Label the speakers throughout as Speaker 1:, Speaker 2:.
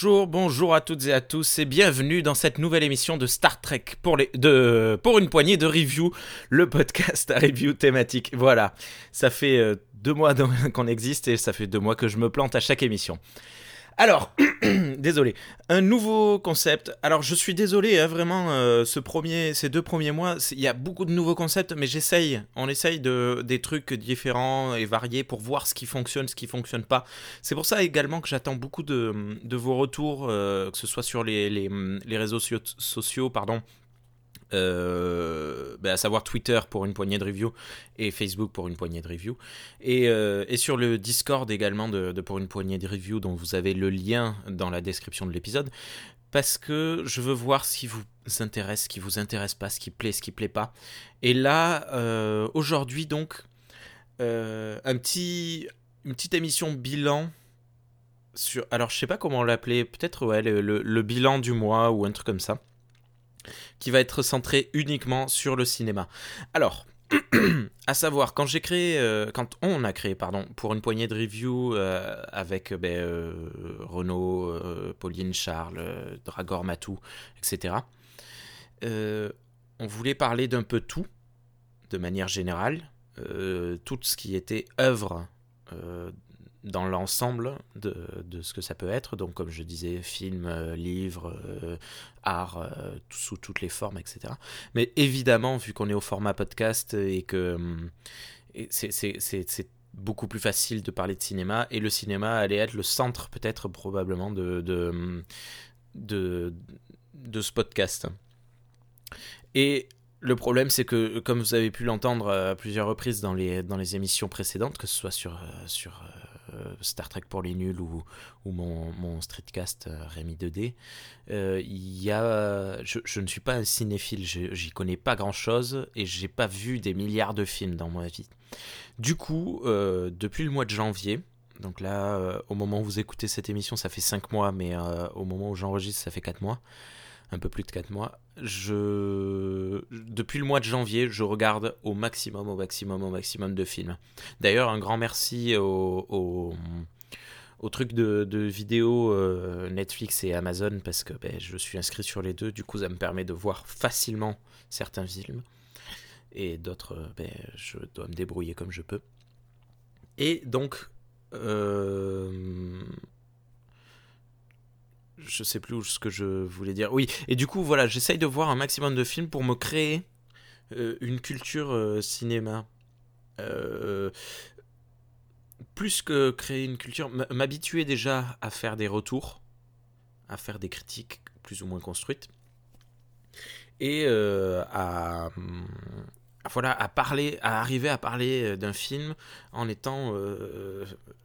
Speaker 1: Bonjour, bonjour à toutes et à tous et bienvenue dans cette nouvelle émission de Star Trek pour, pour une poignée de reviews, le podcast à review thématique. Voilà, ça fait euh, deux mois qu'on existe et ça fait deux mois que je me plante à chaque émission. Alors, désolé, un nouveau concept. Alors, je suis désolé, hein, vraiment, euh, ces deux premiers mois, il y a beaucoup de nouveaux concepts, mais j'essaye, on essaye de des trucs différents et variés pour voir ce qui fonctionne, ce qui fonctionne pas. C'est pour ça également que j'attends beaucoup de, vos retours, euh, que ce soit sur les, réseaux sociaux pardon, euh, bah, à savoir Twitter pour une poignée de reviews et Facebook pour une poignée de reviews. Et, euh, et sur le Discord également de, pour une poignée de reviews dont vous avez le lien dans la description de l'épisode. Parce que je veux voir ce qui vous intéresse, ce qui vous intéresse pas, ce qui plaît, ce qui plaît pas. Et là, euh, aujourd'hui donc, un petit, une petite émission bilan sur. Alors je sais pas comment l'appeler, peut-être ouais, le, le bilan du mois ou un truc comme ça qui va être centré uniquement sur le cinéma. Alors, à savoir, quand j'ai créé, euh, quand on a créé, pardon, pour une poignée de reviews euh, avec ben, euh, Renaud, euh, Pauline, Charles, Dragor, Matou, etc., on voulait parler d'un peu tout, de manière générale, tout ce qui était œuvre dans l'ensemble de, de, ce que ça peut être. Donc, comme je disais, film, euh, livre, euh, art, euh, sous toutes les formes, etc. Mais évidemment, vu qu'on est au format podcast et que c'est beaucoup plus facile de parler de cinéma, et le cinéma allait être le centre, peut-être, probablement, de, de, de, de ce podcast. Et le problème, c'est que, comme vous avez pu l'entendre à plusieurs reprises dans les, dans les émissions précédentes, que ce soit sur, sur euh, Star Trek pour les nuls ou, mon, streetcast euh, Rémi 2D, euh, y a, je, ne suis pas un cinéphile, j'y connais pas grand chose et j'ai pas vu des milliards de films dans ma vie. Du coup, euh, depuis le mois de janvier, donc là, euh, au moment où vous écoutez cette émission, ça fait 5 mois, mais euh, au moment où j'enregistre, ça fait 4 mois un peu plus de 4 mois. Je... Depuis le mois de janvier, je regarde au maximum, au maximum, au maximum de films. D'ailleurs, un grand merci au, au, truc de, de vidéos euh, Netflix et Amazon parce que ben, je suis inscrit sur les deux. Du coup, ça me permet de voir facilement certains films. Et d'autres, ben, je dois me débrouiller comme je peux. Et donc, euh, je sais plus ce que je voulais dire. Oui, et du coup, voilà, j'essaye de voir un maximum de films pour me créer euh, une culture euh, cinéma. Euh, plus que créer une culture, m'habituer déjà à faire des retours, à faire des critiques plus ou moins construites, et à, voilà, à parler, à arriver à parler d'un film en étant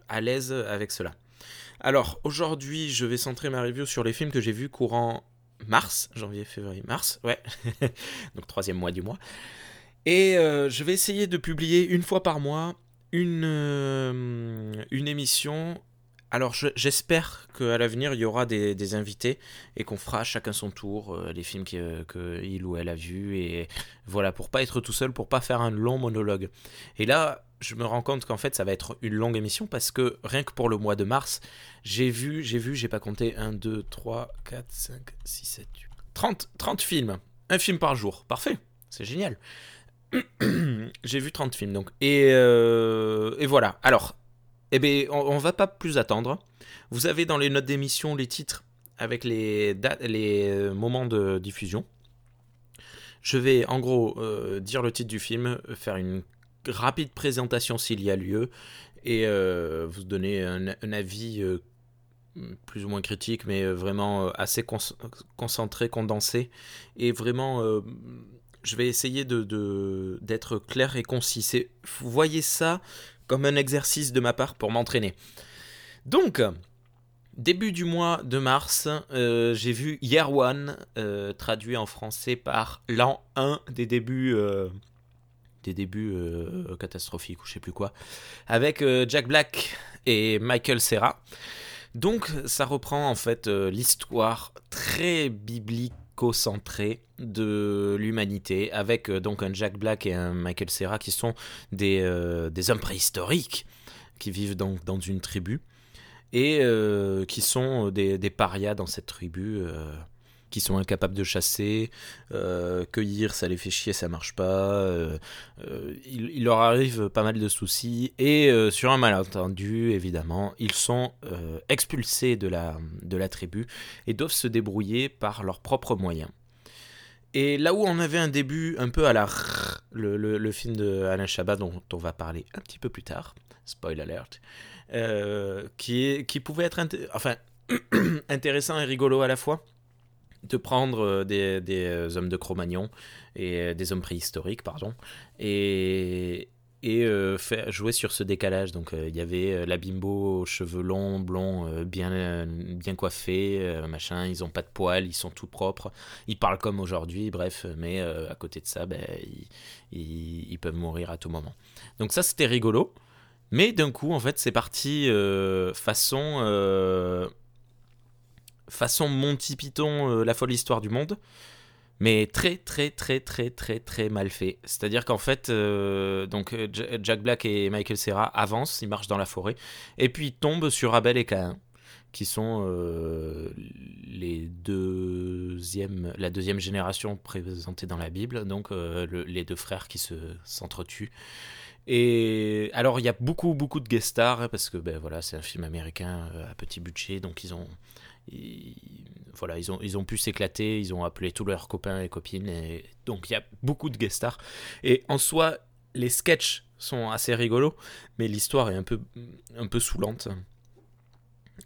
Speaker 1: à l'aise avec cela. Alors, aujourd'hui, je vais centrer ma review sur les films que j'ai vus courant mars, janvier, février, mars, ouais, donc troisième mois du mois. Et euh, je vais essayer de publier une fois par mois une, euh, une émission. Alors, j'espère qu'à l'avenir, il y aura des, des invités et qu'on fera chacun son tour euh, les films qu'il ou elle a vus. Et voilà, pour pas être tout seul, pour pas faire un long monologue. Et là, je me rends compte qu'en fait ça va être une longue émission parce que rien que pour le mois de mars, j'ai vu, j'ai vu, j'ai pas compté 1, 2, 3, 4, 5, 6, 7, 8, 30, 30 films. Un film par jour. Parfait. C'est génial. j'ai vu 30 films donc. Et, euh, et voilà. Alors, eh bien, on, on, va pas plus attendre. Vous avez dans les notes d'émission les titres avec les, les moments de diffusion. Je vais en gros euh, dire le titre du film, faire une rapide présentation s'il y a lieu et euh, vous donner un, avis euh, plus ou moins critique mais vraiment assez con concentré, condensé et vraiment euh, je vais essayer de d'être clair et concis. Vous voyez ça comme un exercice de ma part pour m'entraîner. Donc, début du mois de mars, euh, j'ai vu Year One, euh, traduit en français par l'an 1 des débuts euh, des débuts euh, catastrophiques ou je sais plus quoi, avec euh, Jack Black et Michael Serra. Donc ça reprend en fait euh, l'histoire très biblique éco-centré de l'humanité, avec donc un Jack Black et un Michael Cera qui sont des, des hommes préhistoriques qui vivent donc dans une tribu et qui sont des, des parias dans cette tribu. Qui sont incapables de chasser, euh, cueillir, ça les fait chier, ça marche pas. euh, euh, il, leur arrive pas mal de soucis et sur un malentendu, évidemment, ils sont expulsés de la, de la tribu et doivent se débrouiller par leurs propres moyens. Et là où on avait un début un peu à la le, le, film de Alain Chabat dont on va parler un petit peu plus tard, spoil alert, qui, est, qui pouvait être enfin, intéressant et rigolo à la fois de prendre euh, des, des euh, hommes de Cro-Magnon et euh, des hommes préhistoriques, pardon, et, et jouer sur ce décalage. Donc il y avait la bimbo aux cheveux longs, blonds, bien, bien coiffés, machin, ils ont pas de poils, ils sont tout propres, ils parlent comme aujourd'hui, bref, mais à côté de ça, ben, ils, ils- peuvent mourir à tout moment. Donc ça c'était rigolo. Mais d'un coup, en fait, c'est parti façon façon Monty Python, euh, la folle histoire du monde, mais très très très très très très mal fait. C'est-à-dire qu'en fait, euh, donc euh, Ja- Jack Black et Michael Cera avancent, ils marchent dans la forêt, et puis ils tombent sur Abel et Caïn, qui sont les deuxièmes, la deuxième génération présentée dans la Bible, donc le- les deux frères qui se s'entretuent. Et alors il y a beaucoup beaucoup de guest stars hein, parce que ben voilà c'est un film américain à petit budget donc ils ont ils, voilà ils ont ils ont pu s'éclater ils ont appelé tous leurs copains et copines donc il y a beaucoup de guest stars. Et en soi les sketchs sont assez rigolos mais l'histoire est un peu un peu saoulante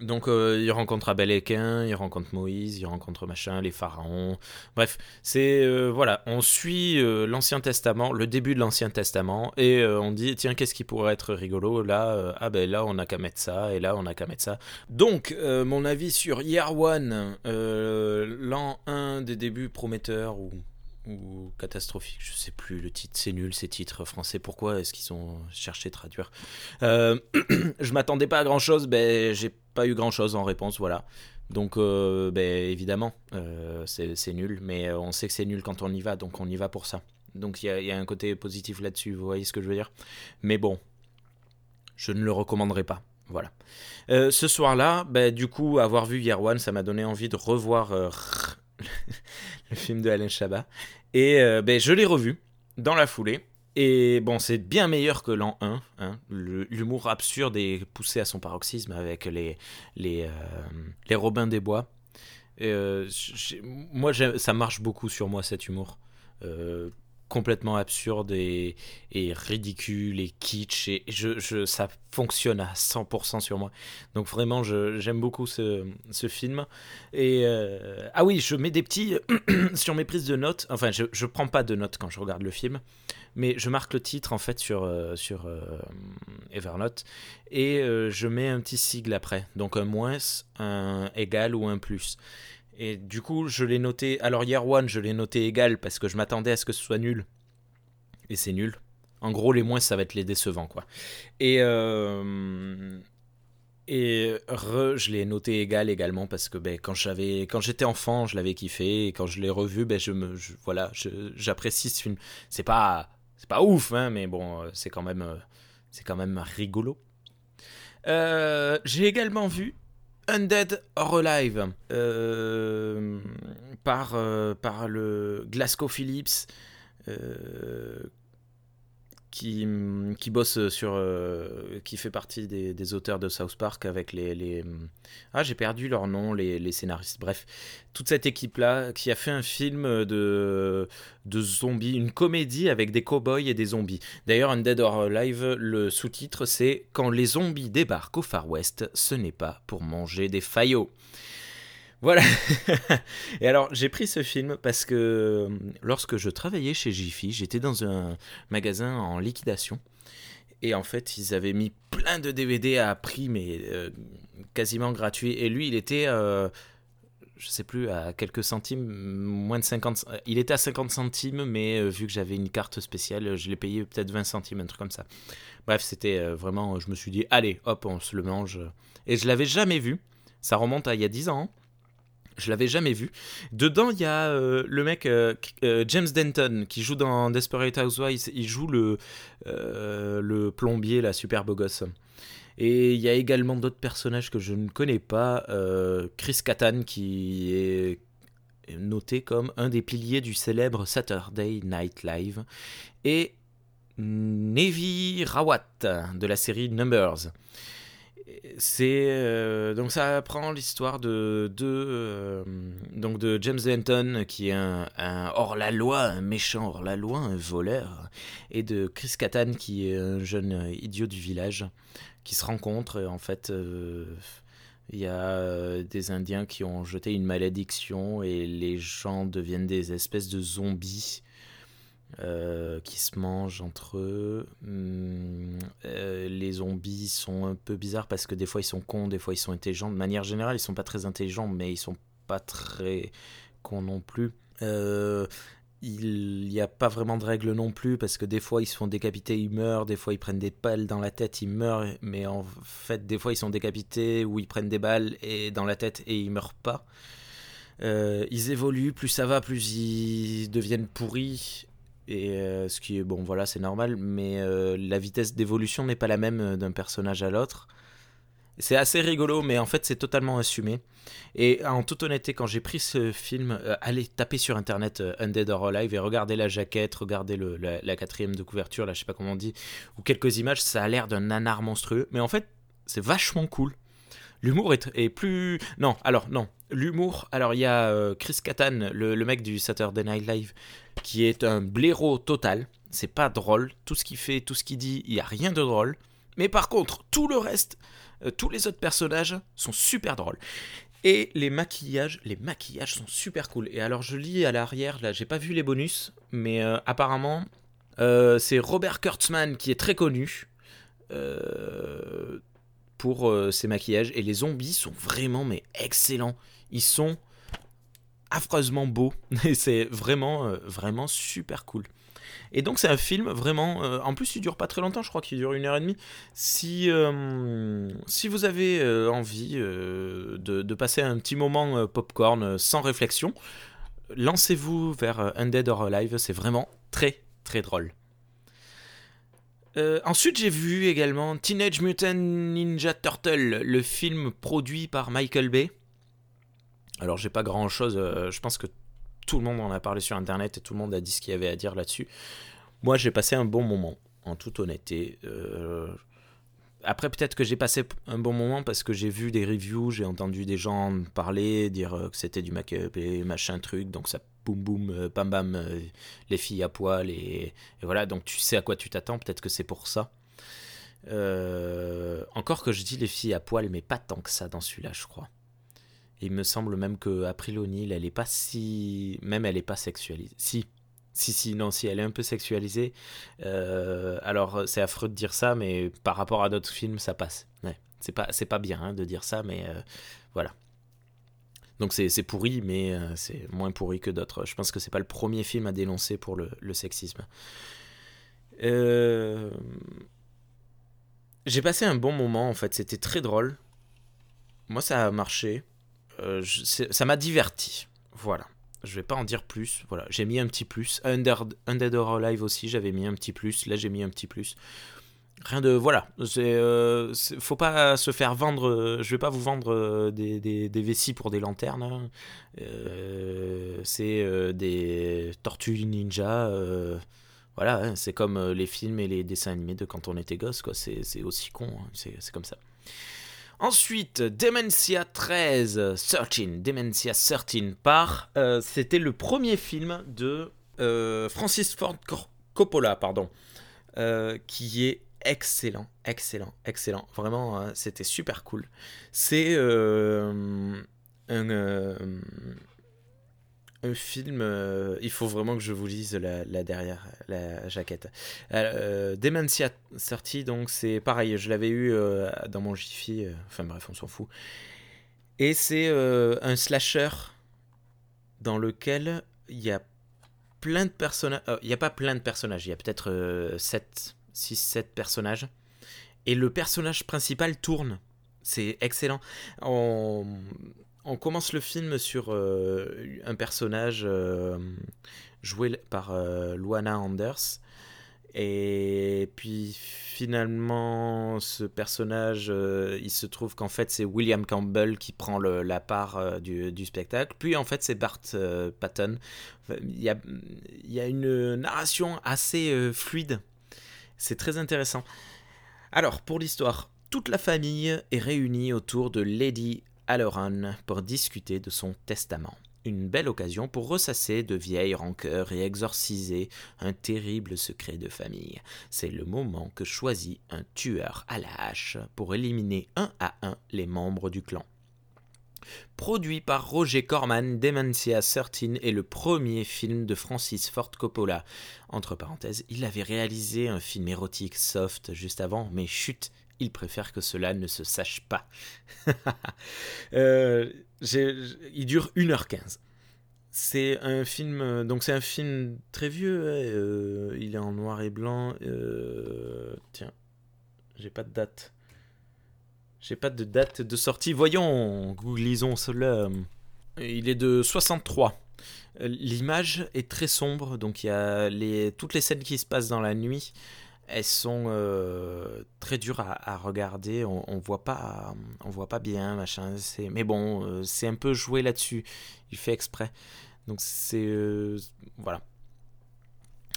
Speaker 1: donc euh, il rencontre Abel et Caïn, il rencontre Moïse, il rencontre machin, les pharaons. Bref, c'est euh, voilà, on suit euh, l'Ancien Testament, le début de l'Ancien Testament, et on dit tiens qu'est-ce qui pourrait être rigolo? Là Ah ben là on a qu'à mettre ça, et là on a qu'à mettre ça. Donc mon avis sur Year One, l'an 1 des débuts prometteurs ou ou catastrophique, je sais plus le titre, c'est nul ces titres français. Pourquoi est-ce qu'ils ont cherché traduire? Euh, Je m'attendais pas à grand chose, ben j'ai pas eu grand chose en réponse, voilà. Donc euh, ben, évidemment, euh, c'est nul, mais euh, on sait que c'est nul quand on y va, donc on y va pour ça. Donc il y, a- un côté positif là-dessus, vous voyez ce que je veux dire? Mais bon, je ne le recommanderais pas. Voilà. Ce soir-là, ben, du coup, avoir vu Year One, ça m'a donné envie de revoir le film de Alain Chabat. Et ben, je l'ai revu dans la foulée. Et bon, c'est bien meilleur que l'an 1. hein. L'humour absurde est poussé à son paroxysme avec les, les, euh, les Robins des Bois. Euh, moi, ça marche beaucoup sur moi, cet humour. Euh, complètement absurde et, ridicule et kitsch. Et je, je- ça fonctionne à 100% sur moi. Donc vraiment, j'aime beaucoup ce, ce film. Et euh, ah oui, je mets des petits sur mes prises de notes. Enfin, je, je prends pas de notes quand je regarde le film, mais je marque le titre en fait sur, euh, sur euh, Evernote et je mets un petit sigle après. Donc un moins, un égal ou un plus. Et du coup, je l'ai noté. Alors, Year One, je l'ai noté égal parce que je m'attendais à ce que ce soit nul. Et c'est nul. En gros, les moins, ça va être les décevants, quoi. Et. euh, Et re, je l'ai noté égal également parce que ben, quand j'avais, quand j'étais enfant, je l'avais kiffé et quand je l'ai revu, ben je me, voilà, j'apprécie ce film. C'est pas, c'est pas ouf, hein, mais bon, euh, c'est quand même, euh, c'est quand même rigolo. J'ai également vu Undead or Alive euh, par, euh, par le Glasgow Phillips euh, qui, bosse sur. euh, qui fait partie des, auteurs de South Park avec les. ah, j'ai perdu leur nom, les, scénaristes. Bref, toute cette équipe-là qui a fait un film de, de zombies, une comédie avec des cow-boys et des zombies. D'ailleurs, Undead or Alive, le sous-titre c'est Quand les zombies débarquent au Far West, ce n'est pas pour manger des faillots. Voilà. Et alors, j'ai pris ce film parce que euh, lorsque je travaillais chez Jiffy, j'étais dans un magasin en liquidation. Et en fait, ils avaient mis plein de DVD à prix, mais euh, quasiment gratuit. Et lui, il était, euh, je sais plus, à quelques centimes, moins de 50. Il était à 50 centimes, mais euh, vu que j'avais une carte spéciale, je l'ai payé peut-être 20 centimes, un truc comme ça. Bref, c'était euh, vraiment, je me suis dit, allez, hop, on se le mange. Et je l'avais jamais vu. Ça remonte à il y a 10 ans. Je l'avais jamais vu. Dedans, il y a euh, le mec euh, euh, James Denton qui joue dans Desperate Housewives. Il joue le, plombier, la super gosse. Et il y a également d'autres personnages que je ne connais pas. Chris Kattan qui est noté comme un des piliers du célèbre Saturday Night Live. Et Nevi Rawat de la série Numbers c'est euh, donc ça prend l'histoire de, de euh, donc de James Denton qui est un, hors la loi, un méchant hors la loi, un voleur, et de Chris Kattan qui est un jeune idiot du village qui se rencontrent. en fait, euh, il y a des Indiens qui ont jeté une malédiction et les gens deviennent des espèces de zombies euh, qui se mangent entre eux. Hmm, euh, les zombies sont un peu bizarres parce que des fois ils sont cons, des fois ils sont intelligents. De manière générale, ils sont pas très intelligents, mais ils sont pas très cons non plus. Euh, il n'y a pas vraiment de règles non plus parce que des fois ils se font décapiter, ils meurent, des fois ils prennent des balles dans la tête, ils meurent, mais en fait des fois ils sont décapités ou ils prennent des balles et dans la tête et ils meurent pas. ils évoluent, plus ça va, plus ils deviennent pourris et euh, ce qui est bon, voilà, c'est normal, mais euh, la vitesse d'évolution n'est pas la même euh, d'un personnage à l'autre. C'est assez rigolo, mais en fait, c'est totalement assumé. Et en toute honnêteté, quand j'ai pris ce film, allez taper sur internet Undead or Alive et regarder la jaquette, regarder le, la, quatrième de couverture, là, je sais pas comment on dit, ou quelques images, ça a l'air d'un nanar monstrueux. Mais en fait, c'est vachement cool. L'humour est, plus. Non, alors, non. L'humour, alors il y a Chris Kattan, le, mec du Saturday Night Live, qui est un blaireau total. C'est pas drôle. Tout ce qu'il fait, tout ce qu'il dit, il n'y a rien de drôle. Mais par contre, tout le reste, euh, tous les autres personnages sont super drôles. Et les maquillages, les maquillages sont super cool. Et alors je lis à l'arrière, là j'ai pas vu les bonus, mais euh, apparemment euh, c'est Robert Kurtzman qui est très connu pour ses maquillages. Et les zombies sont vraiment mais excellents. Ils sont affreusement beau. Et c'est vraiment, euh, vraiment super cool. Et donc c'est un film vraiment... Euh, en plus il dure pas très longtemps, je crois qu'il dure une heure et demie. Si, euh, si vous avez envie de, de, passer un petit moment popcorn sans réflexion, lancez-vous vers Undead or Alive, c'est vraiment très très drôle. Ensuite, j'ai vu également Teenage Mutant Ninja Turtle, le film produit par Michael Bay. Alors j'ai pas grand chose, euh, je pense que tout le monde en a parlé sur internet et tout le monde a dit ce qu'il y avait à dire là-dessus. Moi j'ai passé un bon moment, en toute honnêteté. Euh, après peut-être que j'ai passé un bon moment parce que j'ai vu des reviews, j'ai entendu des gens parler, dire euh, que c'était du make-up et machin truc, donc ça boum boum, bam bam, les filles à poil et, voilà, donc tu sais à quoi tu t'attends, peut-être que c'est pour ça. encore que je dis les filles à poil, mais pas tant que ça dans celui-là, je crois il me semble même que April O'Neil, elle est pas si. Même elle est pas sexualisée. Si. Si, si, non, si, elle est un peu sexualisée. Euh, alors, c'est affreux de dire ça, mais par rapport à d'autres films, ça passe. C'est pas, bien hein, de dire ça, mais euh, voilà. Donc c'est, pourri, mais euh, c'est moins pourri que d'autres. Je pense que c'est pas le premier film à dénoncer pour le, sexisme. J'ai passé un bon moment, en fait. C'était très drôle. Moi, ça a marché. Euh, ça m'a diverti. Voilà. Je vais pas en dire plus. Voilà, j'ai mis un petit plus. Under, Undead or Alive aussi, j'avais mis un petit plus. Là, j'ai mis un petit plus. Rien de voilà. C'est, euh, faut pas se faire vendre. Euh, je vais pas vous vendre des, des, vessies pour des lanternes. Hein. c'est des tortues ninja. voilà, hein. c'est comme les films et les dessins animés de quand on était gosse. Quoi. C'est, aussi con. Hein. C'est, comme ça. Ensuite, Dementia 13, 13, Dementia 13 par. Euh, c'était le premier film de euh, Francis Ford Coppola, pardon, euh, qui est excellent, excellent, excellent. Vraiment, c'était super cool. C'est un un film, euh, il faut vraiment que je vous lise la, derrière, la jaquette. Euh, Dementia 30, donc c'est pareil, je l'avais eu euh, dans mon Jiffy, euh, enfin bref, on s'en fout. Et c'est un slasher dans lequel il y a plein de personnages. Il n'y a pas plein de personnages, il y a peut-être 7, 6, 7 personnages. Et le personnage principal tourne. C'est excellent. On on commence le film sur un personnage joué par Luana Anders et puis finalement, ce personnage, euh, il se trouve qu'en fait c'est William Campbell qui prend la part euh, du, spectacle. Puis en fait c'est Bart euh, Patton. Il y, a, il y, a, une narration assez fluide. C'est très intéressant. Alors pour l'histoire, toute la famille est réunie autour de Lady Aloran pour discuter de son testament une belle occasion pour ressasser de vieilles rancœurs et exorciser un terrible secret de famille. C'est le moment que choisit un tueur à la hache pour éliminer un à un les membres du clan. Produit par Roger Corman, Dementia 13 est le premier film de Francis Ford Coppola. Entre parenthèses, il avait réalisé un film érotique soft juste avant, mais chut, il préfère que cela ne se sache pas. euh, il dure 1h15. C'est un film, donc c'est un film très vieux, euh, il est en noir et blanc. Euh, tiens, j'ai pas de date. J'ai pas de date de sortie. Voyons, googlisons cela. Il est de 63. L'image est très sombre, donc il y a les, toutes les scènes qui se passent dans la nuit elles sont euh, très dures à, regarder. On, on, voit pas, on voit pas bien, machin. Mais bon, euh, c'est un peu joué là-dessus. Il fait exprès. Donc c'est euh, voilà.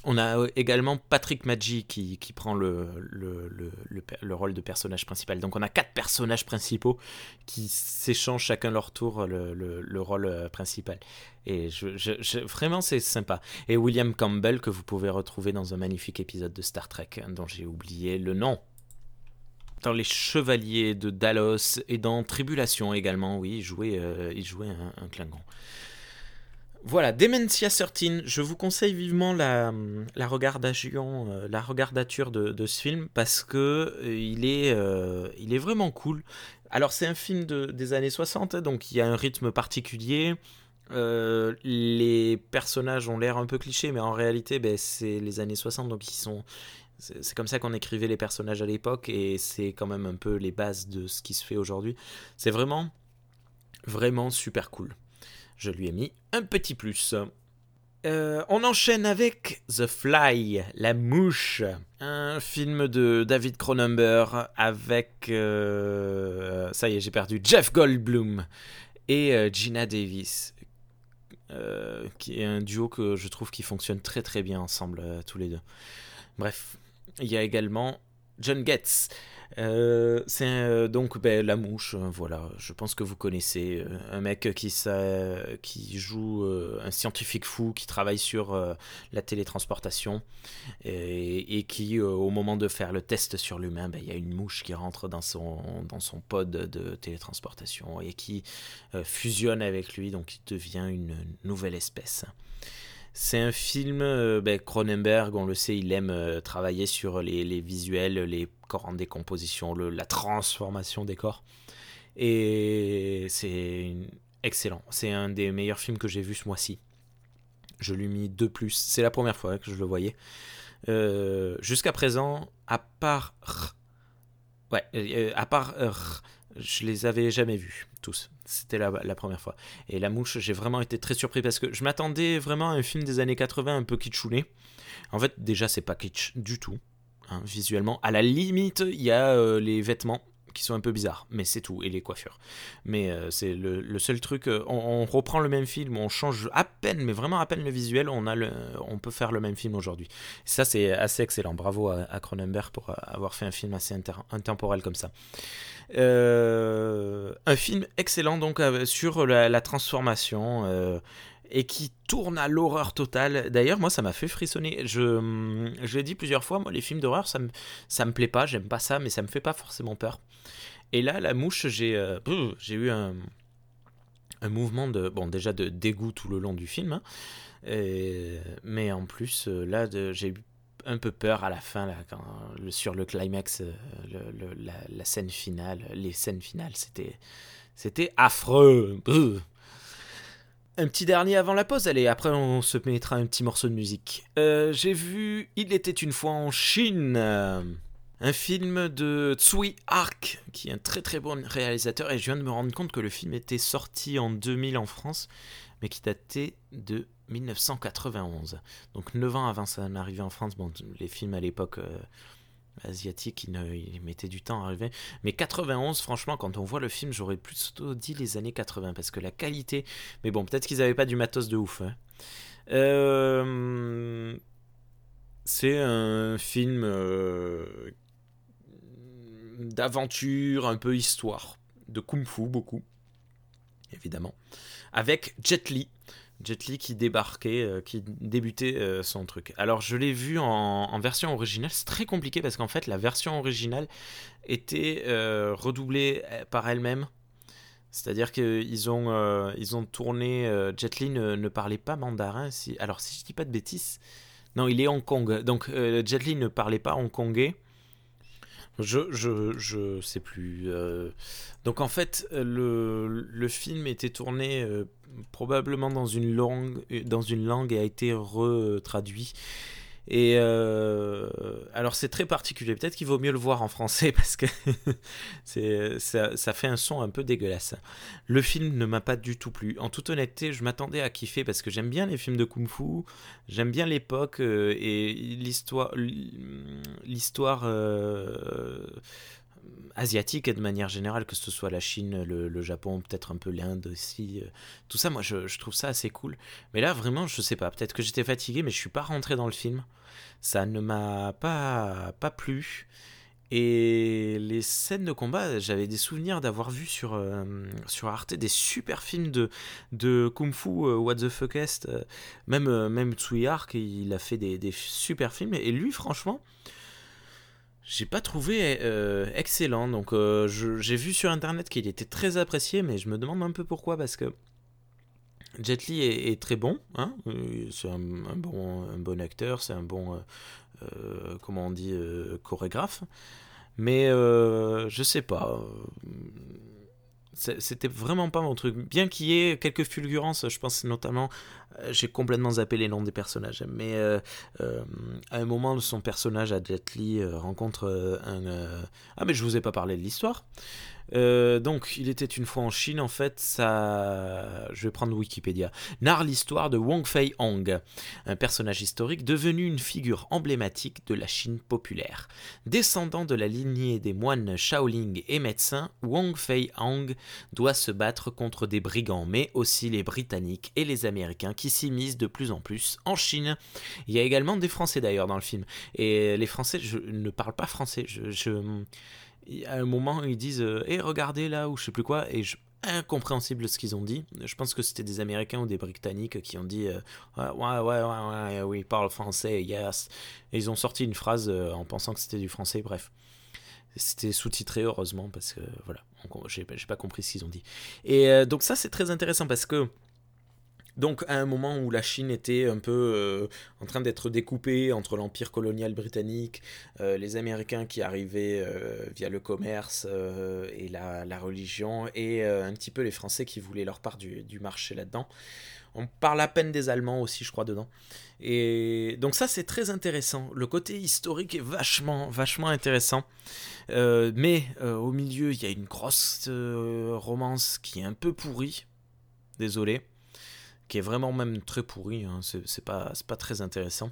Speaker 1: On a euh, également Patrick Maggi qui, prend le, le, le, le, rôle de personnage principal. Donc on a quatre personnages principaux qui s'échangent chacun leur tour le, rôle euh, principal. Et vraiment c'est sympa. Et William Campbell que vous pouvez retrouver dans un magnifique épisode de Star Trek hein, dont j'ai oublié le nom. Dans Les Chevaliers de Dalos et dans Tribulation également, oui, il jouait, euh, un, un. Voilà, Dementia 13, je vous conseille vivement la, la regardation, euh, la regardature de, ce film parce que euh, il, est, euh, il est vraiment cool. Alors c'est un film de, des années 60, donc il y a un rythme particulier. les personnages ont l'air un peu clichés, mais en réalité, ben, c'est les années 60, donc ils sont. C'est comme ça qu'on écrivait les personnages à l'époque, et c'est quand même un peu les bases de ce qui se fait aujourd'hui. C'est vraiment, vraiment super cool je lui ai mis un petit plus. Euh, on enchaîne avec The Fly, La Mouche, un film de David Cronenberg avec, euh, ça y est, j'ai perdu, Jeff Goldblum et euh, Gina Davis, qui est un duo que je trouve qui fonctionne très très bien ensemble tous les deux. Bref, il y a également John Getz. Euh, c'est euh, donc ben, La Mouche, euh, voilà, je pense que vous connaissez. un mec qui, joue un scientifique fou qui travaille sur la télétransportation et, qui, au moment de faire le test sur l'humain, ben, il y a une mouche qui rentre dans son, dans son pod de télétransportation et qui fusionne avec lui, donc il devient une nouvelle espèce. C'est un film, euh, ben, Cronenberg, on le sait, il aime euh, travailler sur les, visuels, les corps en décomposition, la transformation des corps. Et c'est excellent. C'est un des meilleurs films que j'ai vu ce mois-ci. Je lui mis deux plus. C'est la première fois que je le voyais. Euh, jusqu'à présent, à part. Ouais, à part. je les avais jamais vus, tous. C'était la, première fois. Et La Mouche, j'ai vraiment été très surpris parce que je m'attendais vraiment à un film des années 80 un peu kitschouné. En fait, déjà, c'est pas kitsch du tout, hein, visuellement. À la limite, il y a euh, les vêtements qui sont un peu bizarres, mais c'est tout, et les coiffures. Mais euh, c'est le, seul truc, euh, on, reprend le même film, on change à peine, mais vraiment à peine le visuel, on, a le, on peut faire le même film aujourd'hui. Ça, c'est assez excellent. Bravo à, Cronenberg pour avoir fait un film assez intemporel comme ça. Euh, un film excellent donc euh, sur la, transformation euh, et qui tourne à l'horreur totale. D'ailleurs, moi, ça m'a fait frissonner. Je, je l'ai dit plusieurs fois, moi, les films d'horreur, ça me, me plaît pas, j'aime pas ça, mais ça me fait pas forcément peur. Et là, la mouche, j'ai j'ai eu un, mouvement de, bon, déjà de dégoût tout le long du film, hein. mais en plus, là, j'ai eu un peu peur à la fin, là, sur le climax, euh, la, scène finale, les scènes finales, c'était affreux. Un petit dernier avant la pause, allez, après on se mettra un petit morceau de musique. Euh, j'ai vu Il était une fois en Chine. Un film de Tsui Hark, qui est un très très bon réalisateur, et je viens de me rendre compte que le film était sorti en 2000 en France, mais qui datait de 1991. Donc 9 ans avant ça arrivée en France, bon, les films à l'époque euh, asiatiques, ils, mettaient du temps à arriver. Mais 91, franchement, quand on voit le film, j'aurais plutôt dit les années 80, parce que la qualité... Mais bon, peut-être qu'ils n'avaient pas du matos de ouf. Hein. Euh, c'est un film euh, d'aventure, un peu histoire, de kung-fu beaucoup, évidemment, avec Jet Li. Jet Li qui débarquait, euh, qui débutait euh, son truc. Alors je l'ai vu en, version originale, c'est très compliqué parce qu'en fait la version originale était euh, redoublée par elle-même. C'est-à-dire qu'ils ont, ils ont tourné, Jet Li ne, parlait pas mandarin. Si, alors si je dis pas de bêtises, non il est Hong Kong. Donc Jet Li ne parlait pas hongkongais. Je, je, je sais plus. Donc en fait, le, le film était tourné probablement dans une langue, dans une langue et a été retraduit. Et euh, alors c'est très particulier. Peut-être qu'il vaut mieux le voir en français parce que ça, ça, fait un son un peu dégueulasse. Le film ne m'a pas du tout plu. En toute honnêteté, je m'attendais à kiffer parce que j'aime bien les films de kung-fu, j'aime bien l'époque euh, et l'histoire, l'histoire euh, asiatique et de manière générale, que ce soit la Chine, le, Japon, peut-être un peu l'Inde aussi. Euh, tout ça, moi, je, trouve ça assez cool. Mais là, vraiment, je sais pas. Peut-être que j'étais fatigué, mais je suis pas rentré dans le film. Ça ne m'a pas, pas plu. Et les scènes de combat, j'avais des souvenirs d'avoir vu sur, euh, sur Arte des super films de, de Kung Fu, euh, What the Fuck Est. même, même Tsui Hark, il a fait des, des super films. Et lui, franchement, j'ai pas trouvé euh, excellent. Donc euh, j'ai vu sur internet qu'il était très apprécié, mais je me demande un peu pourquoi parce que Jet Li est, très bon. Hein euh, c'est un, bon, un bon acteur, c'est un bon comment on dit chorégraphe. Mais je sais pas c'était vraiment pas mon truc. Bien qu'il y ait quelques fulgurances, je pense notamment, euh, j'ai complètement zappé les noms des personnages, mais euh, euh, à un moment, son personnage à Jet Li rencontre un. Ah, mais je vous ai pas parlé de l'histoire. Euh, donc, il était une fois en Chine, en fait, ça. Je vais prendre Wikipédia. Narre l'histoire de Wang Fei Hong, un personnage historique devenu une figure emblématique de la Chine populaire. Descendant de la lignée des moines Shaolin et médecin, Wang Fei Hong doit se battre contre des brigands, mais aussi les Britanniques et les Américains qui s'immiscent de plus en plus en Chine. Il y a également des Français d'ailleurs dans le film. Et les Français, je ne parle pas français. je à un moment, ils disent Hé, eh, regardez là, ou je sais plus quoi, et je, incompréhensible ce qu'ils ont dit. Je pense que c'était des Américains ou des Britanniques qui ont dit euh, ouais, ouais, ouais, ouais, oui, parle français, yes. Et ils ont sorti une phrase euh, en pensant que c'était du français, bref. C'était sous-titré, heureusement, parce que voilà, j'ai pas compris ce qu'ils ont dit. Et euh, donc, ça, c'est très intéressant parce que donc à un moment où la Chine était un peu euh, en train d'être découpée entre l'empire colonial britannique, euh, les Américains qui arrivaient euh, via le commerce et la, religion, et un petit peu les Français qui voulaient leur part du, marché là-dedans. On parle à peine des Allemands aussi, je crois, dedans. Et donc ça, c'est très intéressant. Le côté historique est vachement, vachement intéressant. mais au milieu, il y a une grosse romance qui est un peu pourrie. Désolé qui est vraiment même très pourri, hein, c'est pas, très intéressant.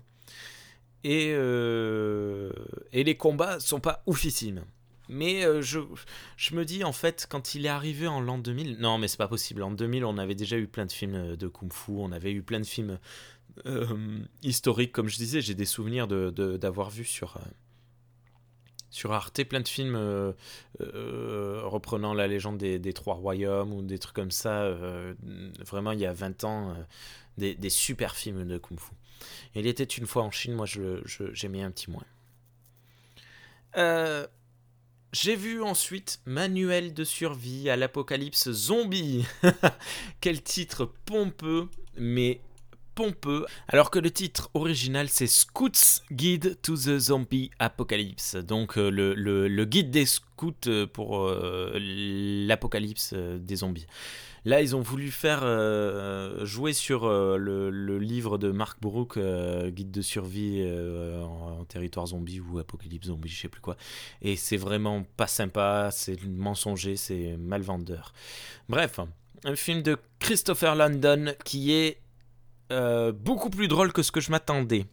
Speaker 1: Et, euh, et les combats sont pas oufissimes. Mais euh, je, je, me dis, en fait, quand il est arrivé en l'an 2000, non, mais c'est pas possible. En 2000, on avait déjà eu plein de films de kung-fu, on avait eu plein de films euh, historiques, comme je disais, j'ai des souvenirs d'avoir de, vu sur, sur Arte plein de films euh, euh, reprenant la légende des, trois royaumes ou des trucs comme ça. Euh, vraiment, il y a 20 ans, des, super films de Kung Fu. il était une fois en Chine, moi j'aimais je, un petit moins. J'ai vu ensuite Manuel de survie à l'apocalypse zombie. Quel titre pompeux, mais alors que le titre original c'est Scouts Guide to the Zombie Apocalypse. Donc euh, le, guide des scouts euh, pour euh, l'apocalypse des zombies. Là, ils ont voulu faire jouer sur le, livre de Mark Brook, Guide de survie en, territoire zombie ou apocalypse zombie, je sais plus quoi. Et c'est vraiment pas sympa, c'est mensonger, c'est mal vendeur. Bref, un film de Christopher London qui est euh, beaucoup plus drôle que ce que je m'attendais.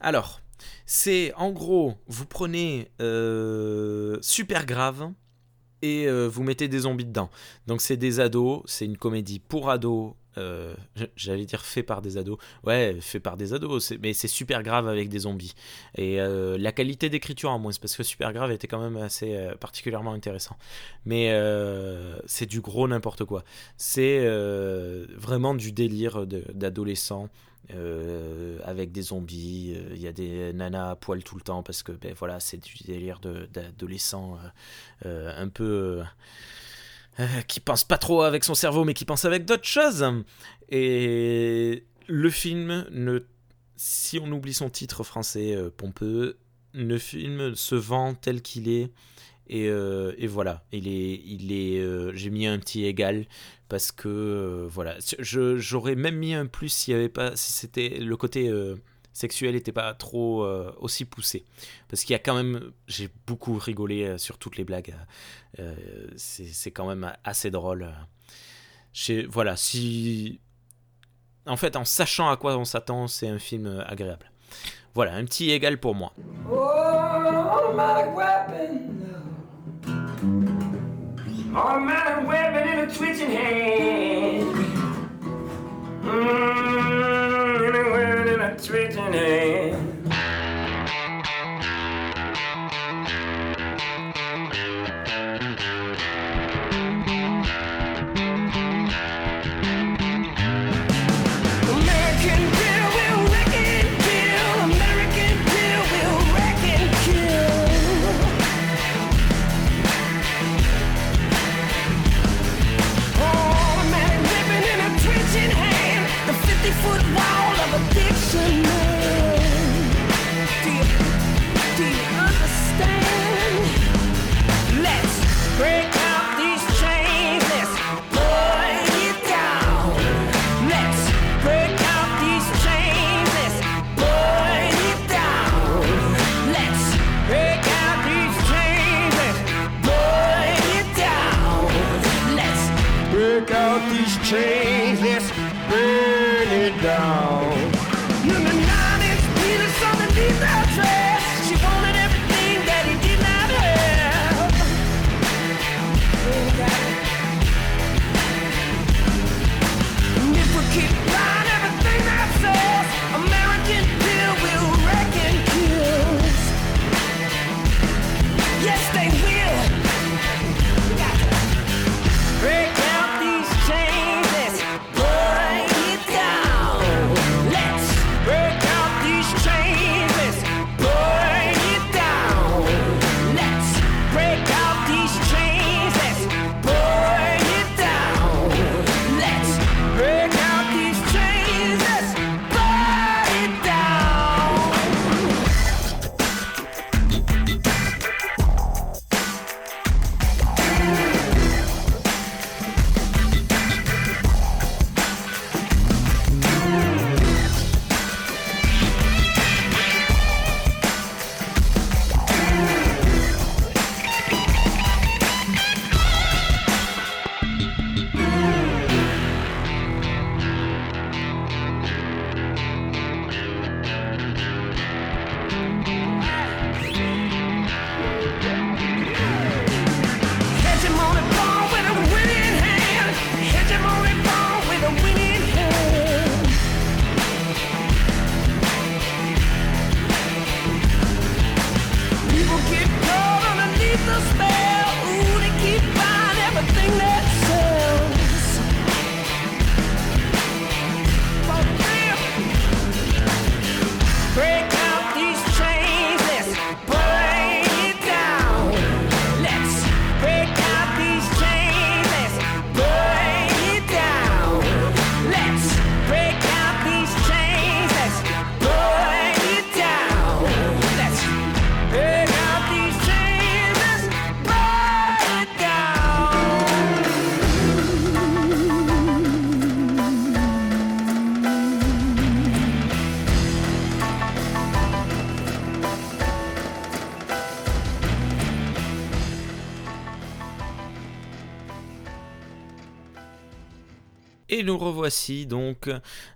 Speaker 1: Alors, c'est en gros, vous prenez euh, super grave et euh, vous mettez des zombies dedans. Donc c'est des ados, c'est une comédie pour ados. euh, J'allais dire fait par des ados. Ouais, fait par des ados, mais c'est super grave avec des zombies. Et euh, la qualité d'écriture en moins, parce que super grave était quand même assez particulièrement intéressant. Mais c'est du gros n'importe quoi. C'est vraiment du délire d'adolescents. Euh, avec des zombies, euh, il y a des nanas à poil tout le temps parce que ben voilà c'est du délire d'adolescents euh, un peu qui pense pas trop avec son cerveau mais qui pense avec d'autres choses. Et le film ne si on oublie son titre français pompeux, le film se vend tel qu'il est et, euh, et voilà, il est, il est, euh, j'ai mis un petit égal parce que euh, voilà, j'aurais même mis un plus s'il y avait pas, si c'était le côté euh, sexuel n'était pas trop aussi poussé, parce qu'il y a quand même, j'ai beaucoup rigolé sur toutes les blagues, c'est, quand même assez drôle. voilà, si, en fait, en sachant à quoi on s'attend, c'est un film agréable. Voilà, un petit égal pour moi.
Speaker 2: Automatic weapon. Automatic weapon in a twitching hand. Mm, in a weapon in a twitching hand.
Speaker 1: Revoici donc.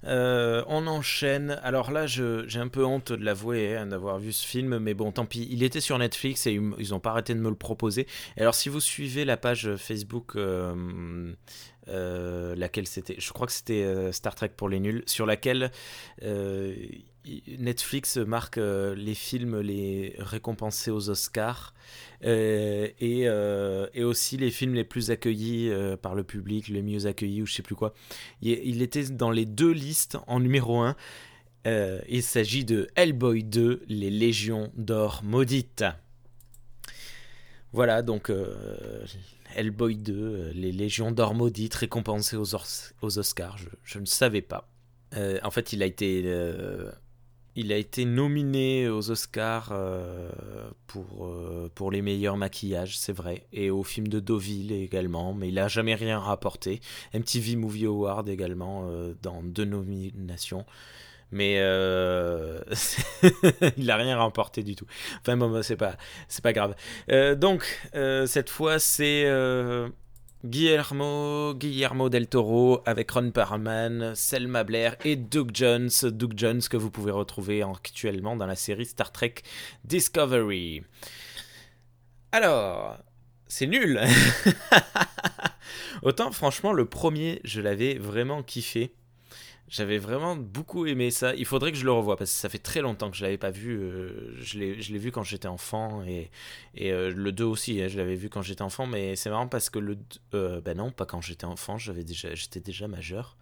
Speaker 1: Euh, on enchaîne. Alors là, j'ai un peu honte de l'avouer, hein, d'avoir vu ce film, mais bon, tant pis. Il était sur Netflix et ils n'ont pas arrêté de me le proposer. Alors, si vous suivez la page Facebook, euh, euh, laquelle c'était Je crois que c'était euh, Star Trek pour les nuls, sur laquelle euh, Netflix marque les films les récompensés aux Oscars. Et, aussi les films les plus accueillis par le public, les mieux accueillis ou je sais plus quoi. Il, il était dans les deux listes en numéro 1. il s'agit de Hellboy 2, Les Légions d'Or Maudites. Voilà, donc euh, Hellboy 2, euh, Les Légions d'Or Maudites, récompensées aux, Oscars. Je, ne savais pas. Euh, en fait, il a été il a été nominé aux Oscars pour, pour les meilleurs maquillages, c'est vrai, et au film de Deauville également, mais il n'a jamais rien rapporté. MTV Movie Award également, dans deux nominations. Mais euh, il n'a rien remporté du tout. Enfin bon, c'est pas, grave. Euh, donc, euh, cette fois, c'est Guillermo, Guillermo del Toro avec Ron Perlman, Selma Blair et Doug Jones. Doug Jones que vous pouvez retrouver actuellement dans la série Star Trek Discovery. Alors, c'est nul. Autant franchement le premier, je l'avais vraiment kiffé. J'avais vraiment beaucoup aimé ça. Il faudrait que je le revoie parce que ça fait très longtemps que je l'avais pas vu. Euh, je l'ai vu quand j'étais enfant et, et euh, le 2 aussi, hein, je l'avais vu quand j'étais enfant. Mais c'est marrant parce que le. Euh, ben non, pas quand j'étais enfant, j'avais déjà, j'étais déjà majeur.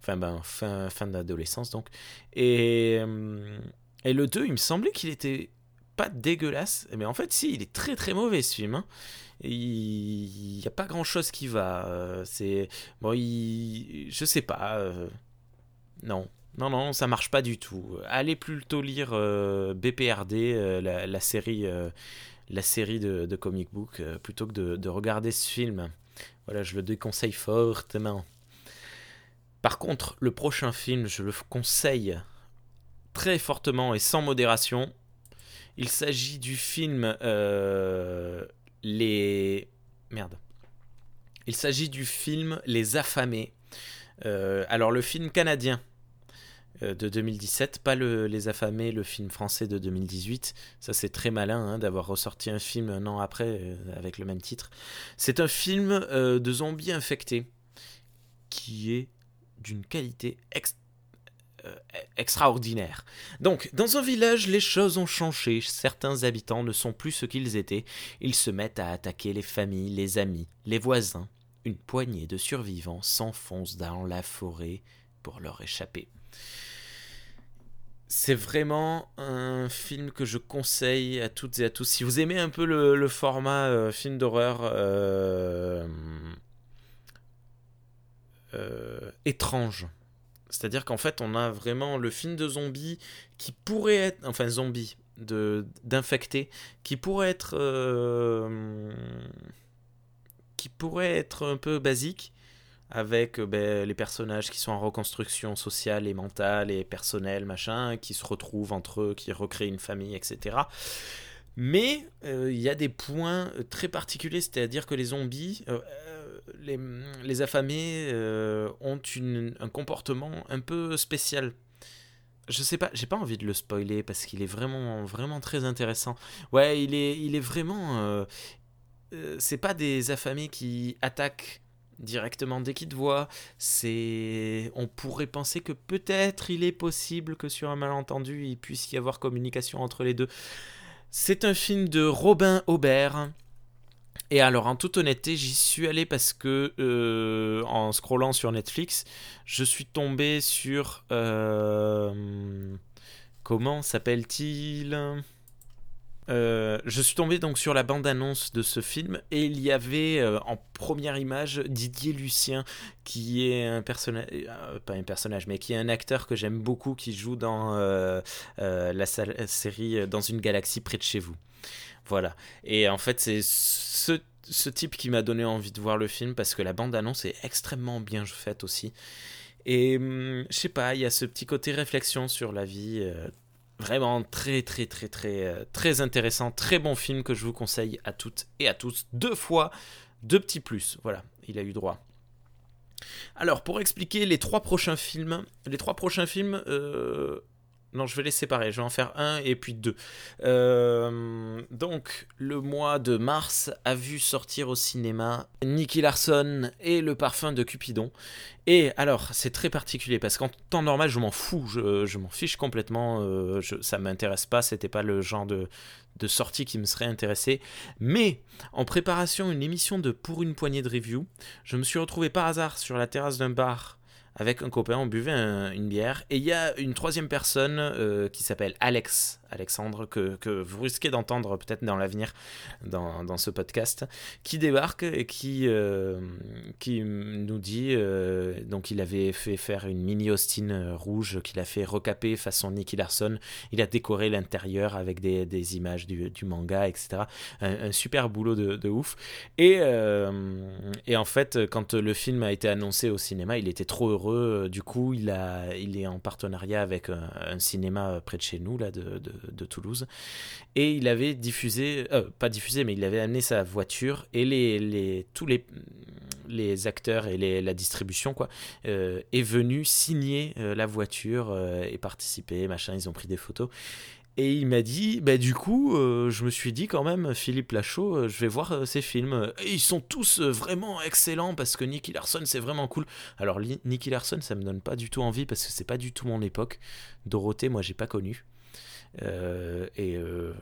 Speaker 1: Enfin, ben, fin, fin d'adolescence donc. Et, euh, et le 2, il me semblait qu'il était pas dégueulasse. Mais en fait, si, il est très très mauvais ce film. hein. Il n'y a pas grand chose qui va. C'est. Bon, il. Je sais pas. Non. Non, non, ça marche pas du tout. Allez plutôt lire euh, BPRD, euh, la, la série, euh, la série de, comic book, plutôt que de, de regarder ce film. Voilà, je le déconseille fortement. Par contre, le prochain film, je le conseille très fortement et sans modération. Il s'agit du film Les. Merde. Il s'agit du film Les Affamés. Euh, alors, le film canadien euh, de 2017, pas le, Les Affamés, le film français de 2018. Ça, c'est très malin hein, d'avoir ressorti un film un an après euh, avec le même titre. C'est un film de zombies infectés qui est d'une qualité ex- extraordinaire. Donc, dans un village, les choses ont changé. Certains habitants ne sont plus ce qu'ils étaient. Ils se mettent à attaquer les familles, les amis, les voisins. Une poignée de survivants s'enfonce dans la forêt pour leur échapper. C'est vraiment un film que je conseille à toutes et à tous. Si vous aimez un peu le, format euh, film d'horreur euh, euh, étrange, c'est-à-dire qu'en fait, on a vraiment le film de zombies qui pourrait être, enfin zombies, de d'infectés, qui pourrait être, qui pourrait être un peu basique, avec euh, ben, les personnages qui sont en reconstruction sociale et mentale et personnelle, machin, qui se retrouvent entre eux, qui recréent une famille, etc. Mais euh, il y a des points euh, très particuliers, c'est-à-dire que les zombies, les, affamés ont une- un comportement un peu spécial. Je sais pas, j'ai pas envie de le spoiler parce qu'il est vraiment, vraiment très intéressant. Ouais, il est, il est vraiment. Euh, c'est pas des affamés qui attaquent directement dès qu'ils te voient. C'est, on pourrait penser que peut-être il est possible que sur un malentendu il puisse y avoir communication entre les deux. C'est un film de Robin Aubert. Et alors, en toute honnêteté, j'y suis allé parce que, euh, en scrollant sur Netflix, je suis tombé sur. euh, comment s'appelle-t-il? Euh, je suis tombé donc sur la bande-annonce de ce film et il y avait euh, en première image Didier Lucien qui est un personnage, euh, pas un personnage, mais qui est un acteur que j'aime beaucoup qui joue dans la, série Dans une galaxie près de chez vous. Voilà. Et en fait, c'est ce, type qui m'a donné envie de voir le film parce que la bande-annonce est extrêmement bien faite aussi. Et hum, je sais pas, il y a ce petit côté réflexion sur la vie. Vraiment très, très, très, très, euh, très intéressant. Très bon film que je vous conseille à toutes et à tous. Deux fois, deux petits plus. Voilà, il a eu droit. Alors, pour expliquer les trois prochains films, les trois prochains films, euh, non, je vais les séparer. Je vais en faire un et puis deux. Euh, donc, le mois de mars a vu sortir au cinéma Nicky Larson et Le Parfum de Cupidon. Et alors, c'est très particulier parce qu'en temps normal, je m'en fous, je, m'en fiche complètement. Euh, je, ça m'intéresse pas. C'était pas le genre de, de sortie qui me serait intéressé. Mais en préparation une émission de Pour une poignée de review, je me suis retrouvé par hasard sur la terrasse d'un bar avec un copain, on buvait un- une bière, et il y a une troisième personne euh, qui s'appelle Alex, Alexandre, que, que vous risquez d'entendre peut-être dans l'avenir dans, dans ce podcast, qui débarque et qui, euh, qui nous dit, euh, donc il avait fait faire une mini Austin euh, rouge qu'il a fait recaper façon Nicky Larson, il a décoré l'intérieur avec des, des images du, manga, etc. Un, super boulot de, ouf. Et, et en fait, quand le film a été annoncé au cinéma, il était trop heureux. Du coup, il, a, il est en partenariat avec un, cinéma près de chez nous, là, de, de Toulouse. Et il avait diffusé, euh, pas diffusé, mais il avait amené sa voiture et les, les, tous les, les acteurs et les, la distribution, quoi, euh, est venu signer euh, la voiture et participer, machin. Ils ont pris des photos. Et il m'a dit, bah du coup, je me suis dit quand même, Philippe Lachaud, je vais voir euh, ces films. Et ils sont tous vraiment excellents parce que Nicky Larson, c'est vraiment cool. Alors Nicky Larson, ça me donne pas du tout envie parce que c'est pas du tout mon époque. Dorothée, moi, j'ai pas connu. Euh, et, euh,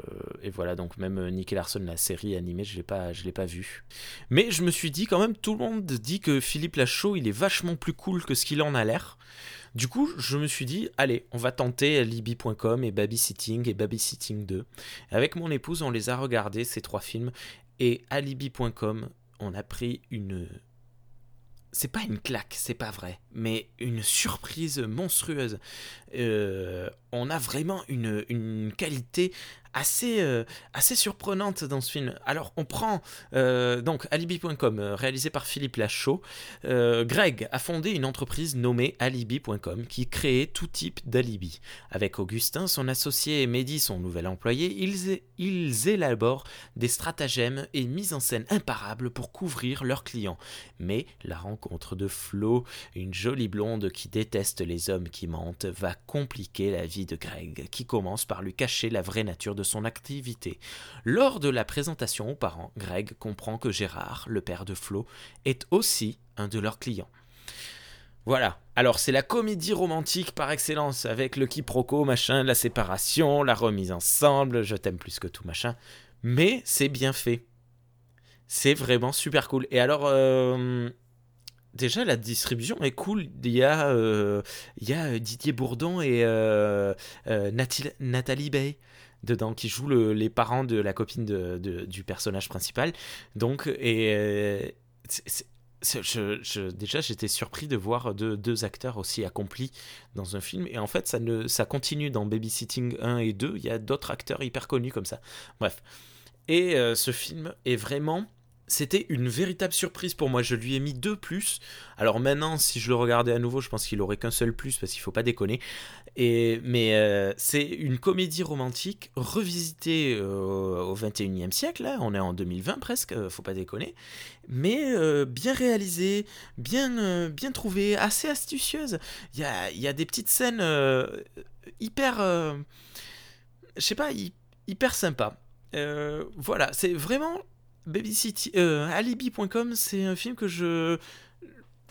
Speaker 1: et voilà, donc même euh, Nicky Larson, la série animée, je je l'ai pas vue. Mais je me suis dit quand même, tout le monde dit que Philippe Lachaud, il est vachement plus cool que ce qu'il en a l'air. Du coup, je me suis dit, allez, on va tenter Libby.com et Babysitting et Babysitting 2. Avec mon épouse, on les a regardés, ces trois films, et à Libby.com, on a pris une... C'est pas une claque, c'est pas vrai, mais une surprise monstrueuse. Euh, on a vraiment une, une qualité assez, euh, assez surprenante dans ce film. Alors, on prend euh, donc Alibi.com, euh, réalisé par Philippe Lachaud. Greg a fondé une entreprise nommée Alibi.com qui créait tout type d'alibi. Avec Augustin, son associé et Mehdi, son nouvel employé, ils, ils élaborent des stratagèmes et mises en scène imparables pour couvrir leurs clients. Mais la rencontre de Flo, une jolie blonde qui déteste les hommes qui mentent, va compliquer la vie de Greg, qui commence par lui cacher la vraie nature de son activité. Lors de la présentation aux parents, Greg comprend que Gérard, le père de Flo, est aussi un de leurs clients. Voilà. Alors c'est la comédie romantique par excellence, avec le quiproquo, machin, la séparation, la remise ensemble, je t'aime plus que tout, machin. Mais c'est bien fait. C'est vraiment super cool. Et alors, euh, déjà la distribution est cool. Il y a, euh, euh, Didier Bourdon et Nathalie Bay dedans qui jouent le- les parents de la copine de- du personnage principal. Donc, et euh, déjà j'étais surpris de voir deux, deux acteurs aussi accomplis dans un film. Et en fait, ça, ne, ça continue dans Babysitting 1 et 2. Il y a d'autres acteurs hyper connus comme ça. Bref. Et euh, ce film est vraiment. C'était une véritable surprise pour moi. Je lui ai mis deux plus. Alors maintenant, si je le regardais à nouveau, je pense qu'il aurait qu'un seul plus parce qu'il faut pas déconner. Et, mais euh, c'est une comédie romantique revisitée euh, au 21e siècle. On est en 2020 presque, euh, faut pas déconner. Mais bien réalisée, bien, bien trouvée, assez astucieuse. Il y a, y a des petites scènes hyper. je sais pas, hy- hyper sympa. Voilà, c'est vraiment Babysitting. Euh, Alibi.com, c'est un film que je.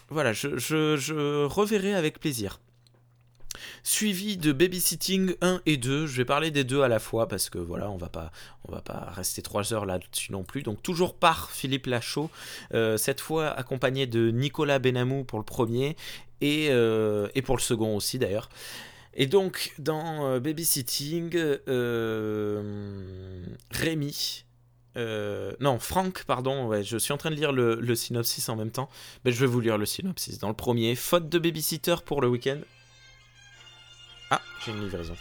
Speaker 1: Voilà, je, je, reverrai avec plaisir. Suivi de Babysitting 1 et 2, je vais parler des deux à la fois parce que voilà, on va pas, on va pas rester trois heures là-dessus non plus. Donc toujours par Philippe Lachaud, euh, cette fois accompagné de Nicolas Benamou pour le premier et, euh, et pour le second aussi d'ailleurs. Et donc dans Babysitting, Rémi, euh, non, Franck, pardon, je suis en train de lire le, le synopsis en même temps. Mais je vais vous lire le synopsis. Dans le premier, faute de babysitter pour le week-end. Ah, j'ai une livraison.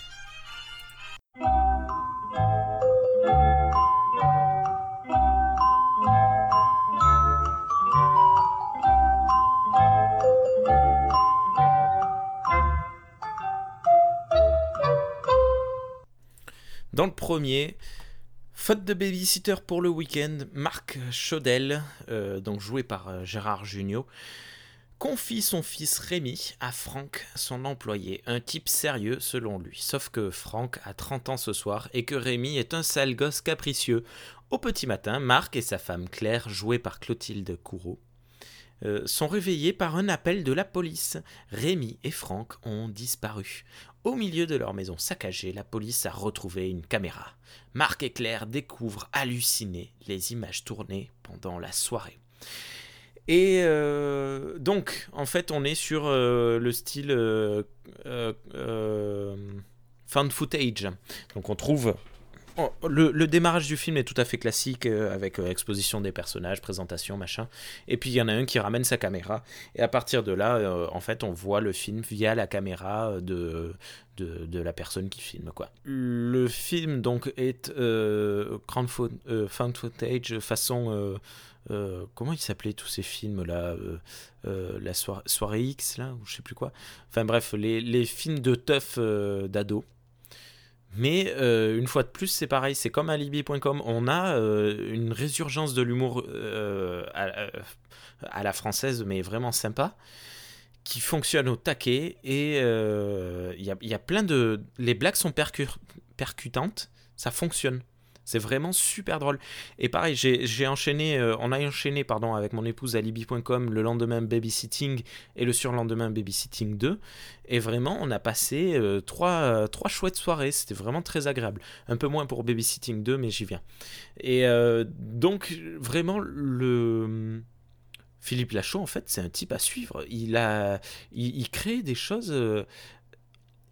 Speaker 1: Dans le premier, faute de babysitter pour le week-end, Marc Chaudel, euh, donc joué par euh, Gérard Jugnot, confie son fils Rémi à Franck, son employé, un type sérieux selon lui. Sauf que Franck a 30 ans ce soir et que Rémi est un sale gosse capricieux. Au petit matin, Marc et sa femme Claire, jouée par Clotilde Courreau, euh, sont réveillés par un appel de la police. Rémi et Franck ont disparu. Au milieu de leur maison saccagée, la police a retrouvé une caméra. Marc et Claire découvrent hallucinés les images tournées pendant la soirée. Et euh, donc, en fait, on est sur euh, le style euh, euh, footage. Donc, on trouve. Oh, le, démarrage du film est tout à fait classique, euh, avec euh, exposition des personnages, présentation, machin. Et puis, il y en a un qui ramène sa caméra. Et à partir de là, euh, en fait, on voit le film via la caméra de, de, la personne qui filme, quoi. Le film, donc, est found footage façon. comment ils s'appelaient tous ces films là La soirée, X là ou je sais plus quoi. Enfin bref, les, les films de teuf d'ado. Mais euh, une fois de plus, c'est pareil, c'est comme Alibi.com, on a euh, une résurgence de l'humour euh, à, la française, mais vraiment sympa, qui fonctionne au taquet. Et il y, a, plein de. Les blagues sont percu- percutantes, ça fonctionne. C'est vraiment super drôle. Et pareil, j'ai enchaîné, euh, on a enchaîné pardon, avec mon épouse Alibi.com le lendemain Babysitting et le surlendemain Babysitting 2. Et vraiment, on a passé euh, trois, euh, trois chouettes soirées. C'était vraiment très agréable. Un peu moins pour Babysitting 2, mais j'y viens. Et donc, vraiment, le. Philippe Lachaud, en fait, c'est un type à suivre. Il, a, il crée des choses.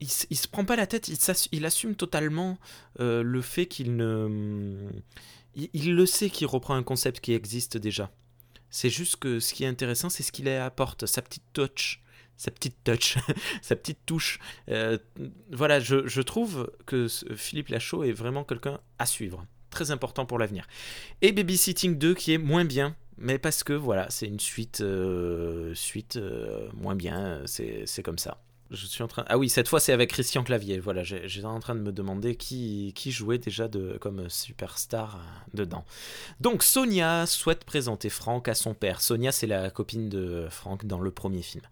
Speaker 1: Il, il se prend pas la tête, il, assume totalement euh, le fait qu'il ne. Il, il le sait qu'il reprend un concept qui existe déjà. C'est juste que ce qui est intéressant, c'est ce qu'il apporte, sa petite touch. Sa petite touch, sa petite touche. Euh, voilà, je, trouve que Philippe Lachaud est vraiment quelqu'un à suivre. Très important pour l'avenir. Et Babysitting 2 qui est moins bien, mais parce que voilà, c'est une suite, euh, suite moins bien, c'est comme ça. Ah oui, cette fois c'est avec Christian Clavier. Voilà, j'étais en train de me demander qui, qui jouait déjà de, comme superstar euh, dedans. Donc Sonia souhaite présenter Franck à son père. Sonia, c'est la copine de Franck dans le premier film.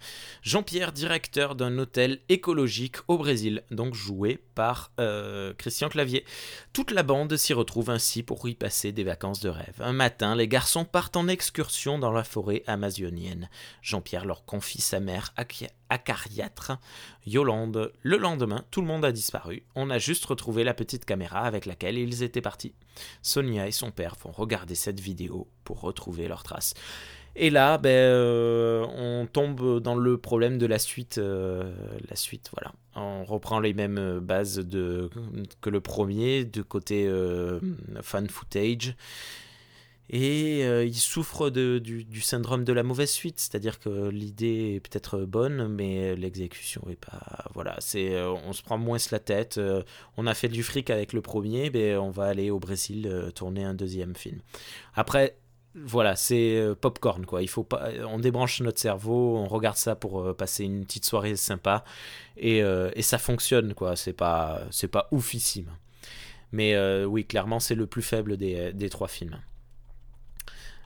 Speaker 1: Jean-Pierre, directeur d'un hôtel écologique au Brésil, donc joué par euh, Christian Clavier. Toute la bande s'y retrouve ainsi pour y passer des vacances de rêve. Un matin, les garçons partent en excursion dans la forêt amazonienne. Jean-Pierre leur confie sa mère aci- acariâtre, Yolande. Le lendemain, tout le monde a disparu. On a juste retrouvé la petite caméra avec laquelle ils étaient partis. Sonia et son père vont regarder cette vidéo pour retrouver leurs traces. Et là, ben, euh, on tombe dans le problème de la suite. euh, la suite, voilà. On reprend les mêmes bases que le premier, de côté euh, fan footage. Et euh, il souffre de- du, syndrome de la mauvaise suite, c'est-à-dire que l'idée est peut-être bonne, mais l'exécution est pas. Voilà, c'est, euh, on se prend moins la tête. euh, on a fait du fric avec le premier, mais on va aller au Brésil tourner un deuxième film. Après, voilà, c'est popcorn quoi. Il faut pas, on débranche notre cerveau, on regarde ça pour passer une petite soirée sympa, et, et ça fonctionne quoi. C'est pas, c'est pas oufissime. Mais oui, clairement, c'est le plus faible des, des trois films.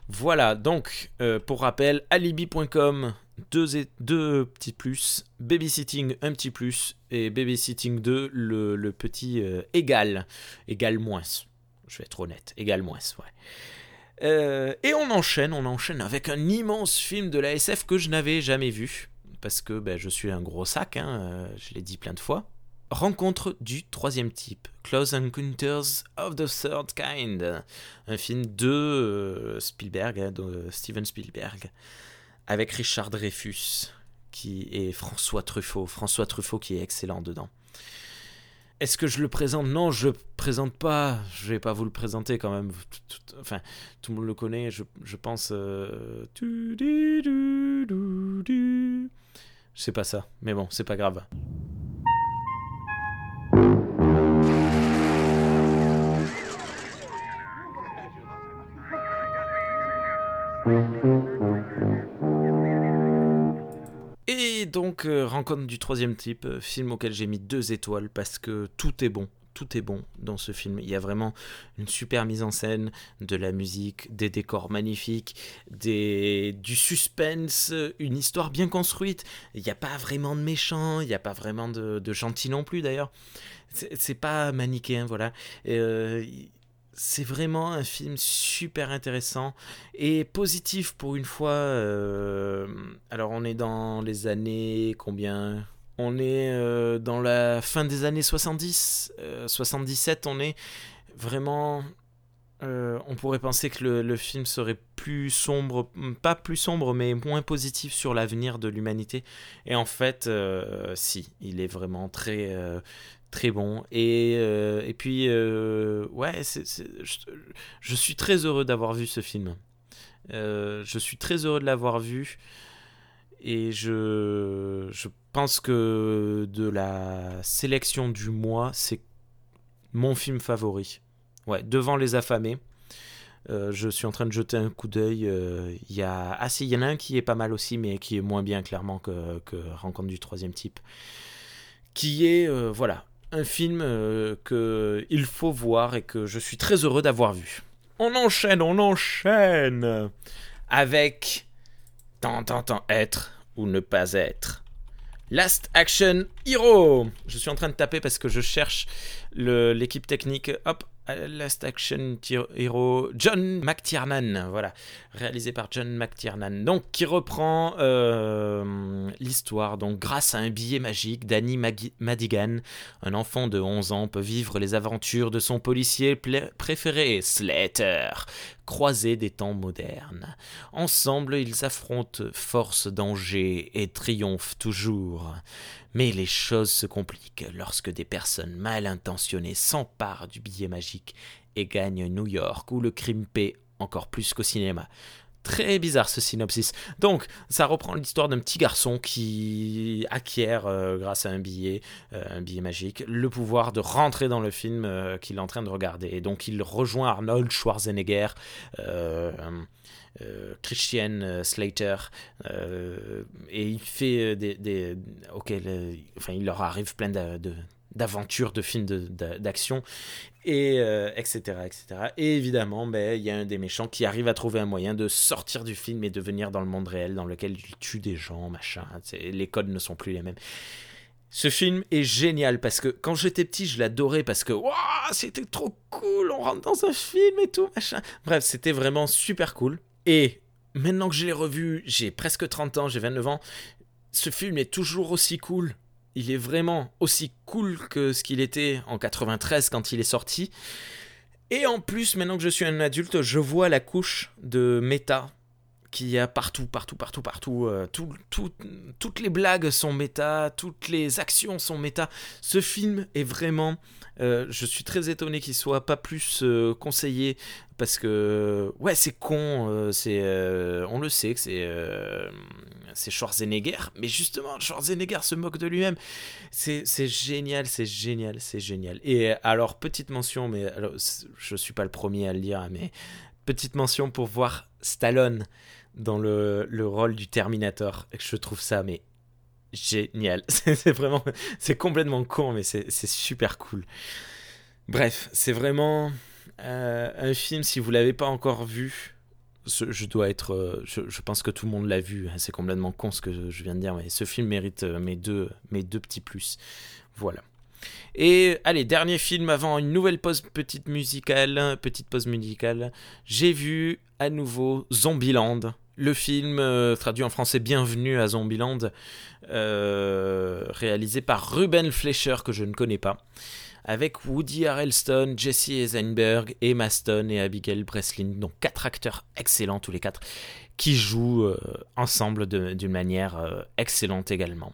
Speaker 1: Voilà, donc, euh, pour rappel, alibi.com, deux, deux petits plus, babysitting, un petit plus, et babysitting 2, le, le petit euh, égal, égal moins. Je vais être honnête, égal moins, ouais. Euh, et on enchaîne, on enchaîne avec un immense film de la SF que je n'avais jamais vu, parce que ben, je suis un gros sac, hein, je l'ai dit plein de fois. Rencontre du troisième type, Close Encounters of the Third Kind, un film de euh, Spielberg, hein, de Steven Spielberg, avec Richard Dreyfus qui est François Truffaut, François Truffaut qui est excellent dedans. Est-ce que je le présente? Non, je le présente pas. Je vais pas vous le présenter quand même. Tout- Enfin, tout le monde le connaît. Je, je pense. euh, sais pas ça, mais bon, c'est pas grave. Et donc, euh, rencontre du troisième type, euh, film auquel j'ai mis deux étoiles parce que tout est bon. tout est bon dans ce film. Il y a vraiment une super mise en scène, de la musique, des décors magnifiques, des... du suspense, une histoire bien construite. Il n'y a pas vraiment de méchants, il n'y a pas vraiment de, gentils non plus d'ailleurs. C'est pas manichéen, voilà. Euh, c'est vraiment un film super intéressant et positif pour une fois. euh, alors on est dans les années combien? On est euh, dans la fin des années 70, euh, 77 on est vraiment... euh, on pourrait penser que le, film serait plus sombre, pas plus sombre, mais moins positif sur l'avenir de l'humanité. Et en fait, euh, si, il est vraiment très, euh, très bon. Et, euh, et puis, euh, ouais, je, je suis très heureux d'avoir vu ce film. Euh, je suis très heureux de l'avoir vu. Et je, je pense que de la sélection du mois, c'est mon film favori. Ouais, devant Les Affamés. Je suis en train de jeter un coup d'œil. Il y a... Ah il y en a un qui est pas mal aussi, mais qui est moins bien clairement que, Rencontre du troisième type. Qui est, voilà, un film euh, que il faut voir et que je suis très heureux d'avoir vu. On enchaîne, on enchaîne avec tant, tant, tant être ou ne pas être. Last Action Hero. Je suis en train de taper parce que je cherche l'équipe technique. Hop, Last Action Ti- Hero. John McTiernan, voilà, réalisé par John McTiernan. Donc, qui reprend euh, l'histoire. Donc, grâce à un billet magique, Danny Madigan, un enfant de 11 ans, peut vivre les aventures de son policier préféré, Slater, croisé des temps modernes. Ensemble, ils affrontent force, danger et triomphent toujours. Mais les choses se compliquent lorsque des personnes mal intentionnées s'emparent du billet magique et gagnent New York, où le crime paie encore plus qu'au cinéma. Très bizarre ce synopsis. Donc, ça reprend l'histoire d'un petit garçon qui acquiert, euh, grâce à un billet, euh, un billet magique, le pouvoir de rentrer dans le film euh, qu'il est en train de regarder. Et donc, il rejoint Arnold Schwarzenegger, Christian Slater, et il fait des, enfin, il leur arrive plein de- d'aventures, de films d'action, et euh, etc., etc. Et évidemment, ben, il y a un des méchants qui arrive à trouver un moyen de sortir du film et de venir dans le monde réel, dans lequel il tue des gens, machin. C'est- Les codes ne sont plus les mêmes. Ce film est génial parce que quand j'étais petit, je l'adorais parce que c'était trop cool, on rentre dans un film et tout, machin. Bref, c'était vraiment super cool. Et maintenant que je l'ai revu, j'ai presque 30 ans, j'ai 29 ans, ce film est toujours aussi cool. Il est vraiment aussi cool que ce qu'il était en 93 quand il est sorti. Et en plus, maintenant que je suis un adulte, je vois la couche de méta qu'il y a partout, partout, partout, partout. euh, tout- tout- toutes les blagues sont méta, toutes les actions sont méta. Ce film est vraiment... euh, je suis très étonné qu'il soit pas plus euh, conseillé parce que ouais c'est con on le sait que c'est Schwarzenegger mais justement Schwarzenegger se moque de lui-même c'est génial c'est génial c'est génial et alors petite mention mais alors, je suis pas le premier à le dire mais petite mention pour voir Stallone dans le, le rôle du Terminator je trouve ça mais génial c'est vraiment c'est complètement con mais c'est super cool bref c'est vraiment euh, un film, si vous l'avez pas encore vu, je dois être. euh, je, je pense que tout le monde l'a vu. hein, C'est complètement con ce que je viens de dire, mais ce film mérite euh, mes deux, mes deux petits plus. Voilà. Et allez, dernier film avant une nouvelle pause petite musicale, petite pause musicale. J'ai vu à nouveau Zombieland. Le film euh, traduit en français Bienvenue à Zombieland, euh, réalisé par Ruben Fleischer que je ne connais pas avec Woody Harrelson, Jesse Eisenberg, Emma Stone et Abigail Breslin, donc quatre acteurs excellents tous les quatre, qui jouent euh, ensemble d'une manière excellente également.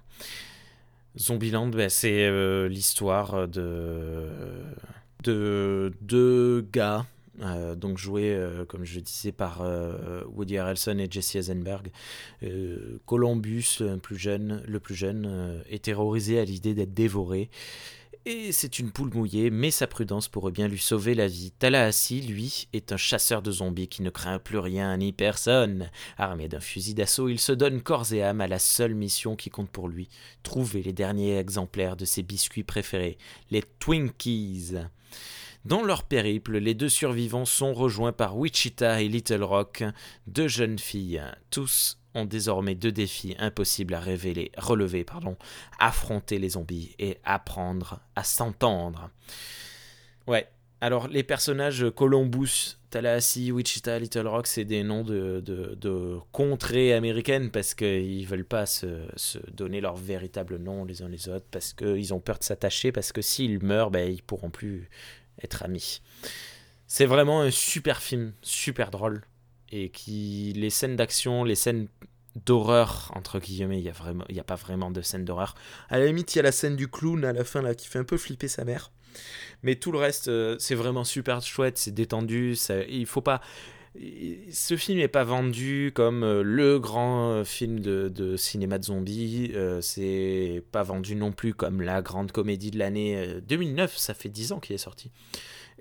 Speaker 1: Zombieland, ben, c'est l'histoire de deux gars, euh, donc joués, euh, comme je disais, par euh, Woody Harrelson et Jesse Eisenberg. Columbus, le plus jeune, le plus jeune est terrorisé à l'idée d'être dévoré Et c'est une poule mouillée, mais sa prudence pourrait bien lui sauver la vie. Tallahassee, lui, est un chasseur de zombies qui ne craint plus rien ni personne. Armé d'un fusil d'assaut, il se donne corps et âme à la seule mission qui compte pour lui, trouver les derniers exemplaires de ses biscuits préférés, les Twinkies. Dans leur périple, les deux survivants sont rejoints par Wichita et Little Rock, deux jeunes filles, tous ont désormais deux défis impossibles à révéler, relever, pardon, affronter les zombies et apprendre à s'entendre. Ouais. Alors les personnages Columbus, Tallahassee, Wichita, Little Rock, c'est des noms de, contrées américaines parce qu'ils veulent pas se, se, donner leur véritable nom les uns les autres, parce qu'ils ont peur de s'attacher, parce que s'ils meurent, ben, ils pourront plus être amis. C'est vraiment un super film, super drôle et qui les scènes d'action, les scènes d'horreur entre guillemets, il y a vraiment a pas vraiment de scène d'horreur. À la limite, il y a la scène du clown à la fin là qui fait un peu flipper sa mère. Mais tout le reste euh, c'est vraiment super chouette, c'est détendu, ça il faut pas ce film n'est pas vendu comme euh, le grand euh, film de, cinéma de zombies. Euh, c'est pas vendu non plus comme la grande comédie de l'année 2009. Ça fait 10 ans qu'il est sorti.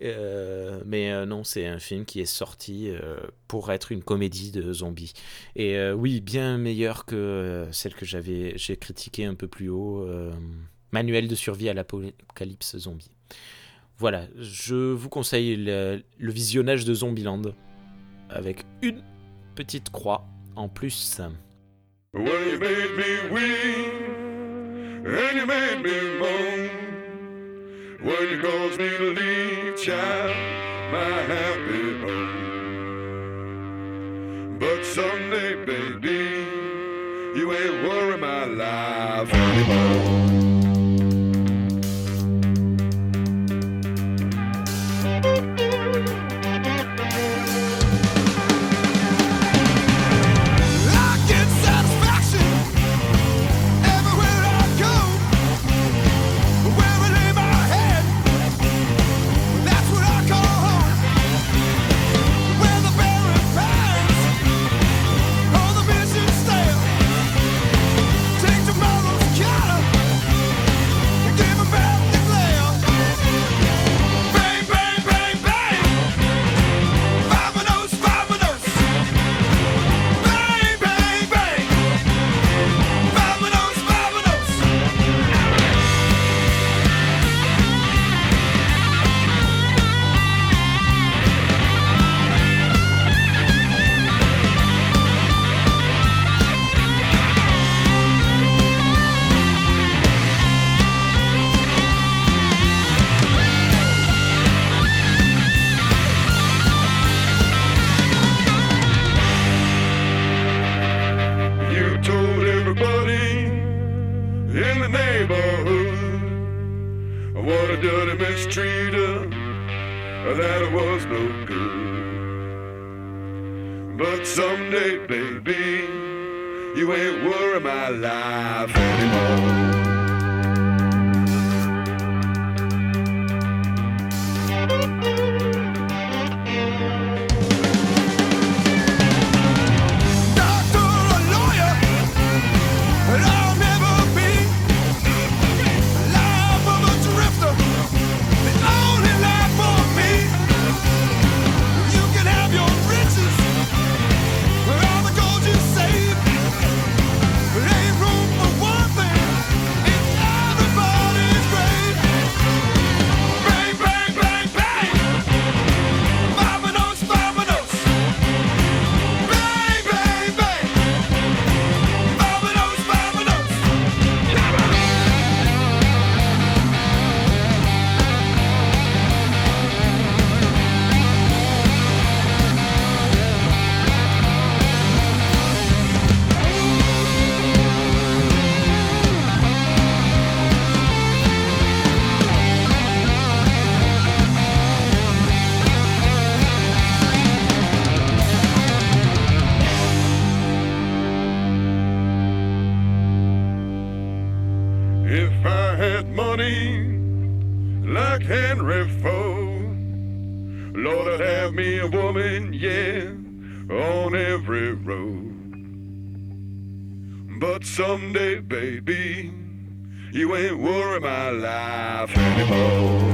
Speaker 1: Euh, mais euh, non, c'est un film qui est sorti euh, pour être une comédie de zombies. Et oui, bien meilleur que celle que j'avais j'ai critiquée un peu plus haut, Manuel de survie à l'apocalypse zombie. Voilà, je vous conseille le, le visionnage de Zombieland avec une petite croix en plus.
Speaker 3: Well, you made me weep, and you made me moan. When you caused me to leave, child, my happy home. But someday, baby, you ain't worry my life anymore. Baby, You ain't worry my life anymore.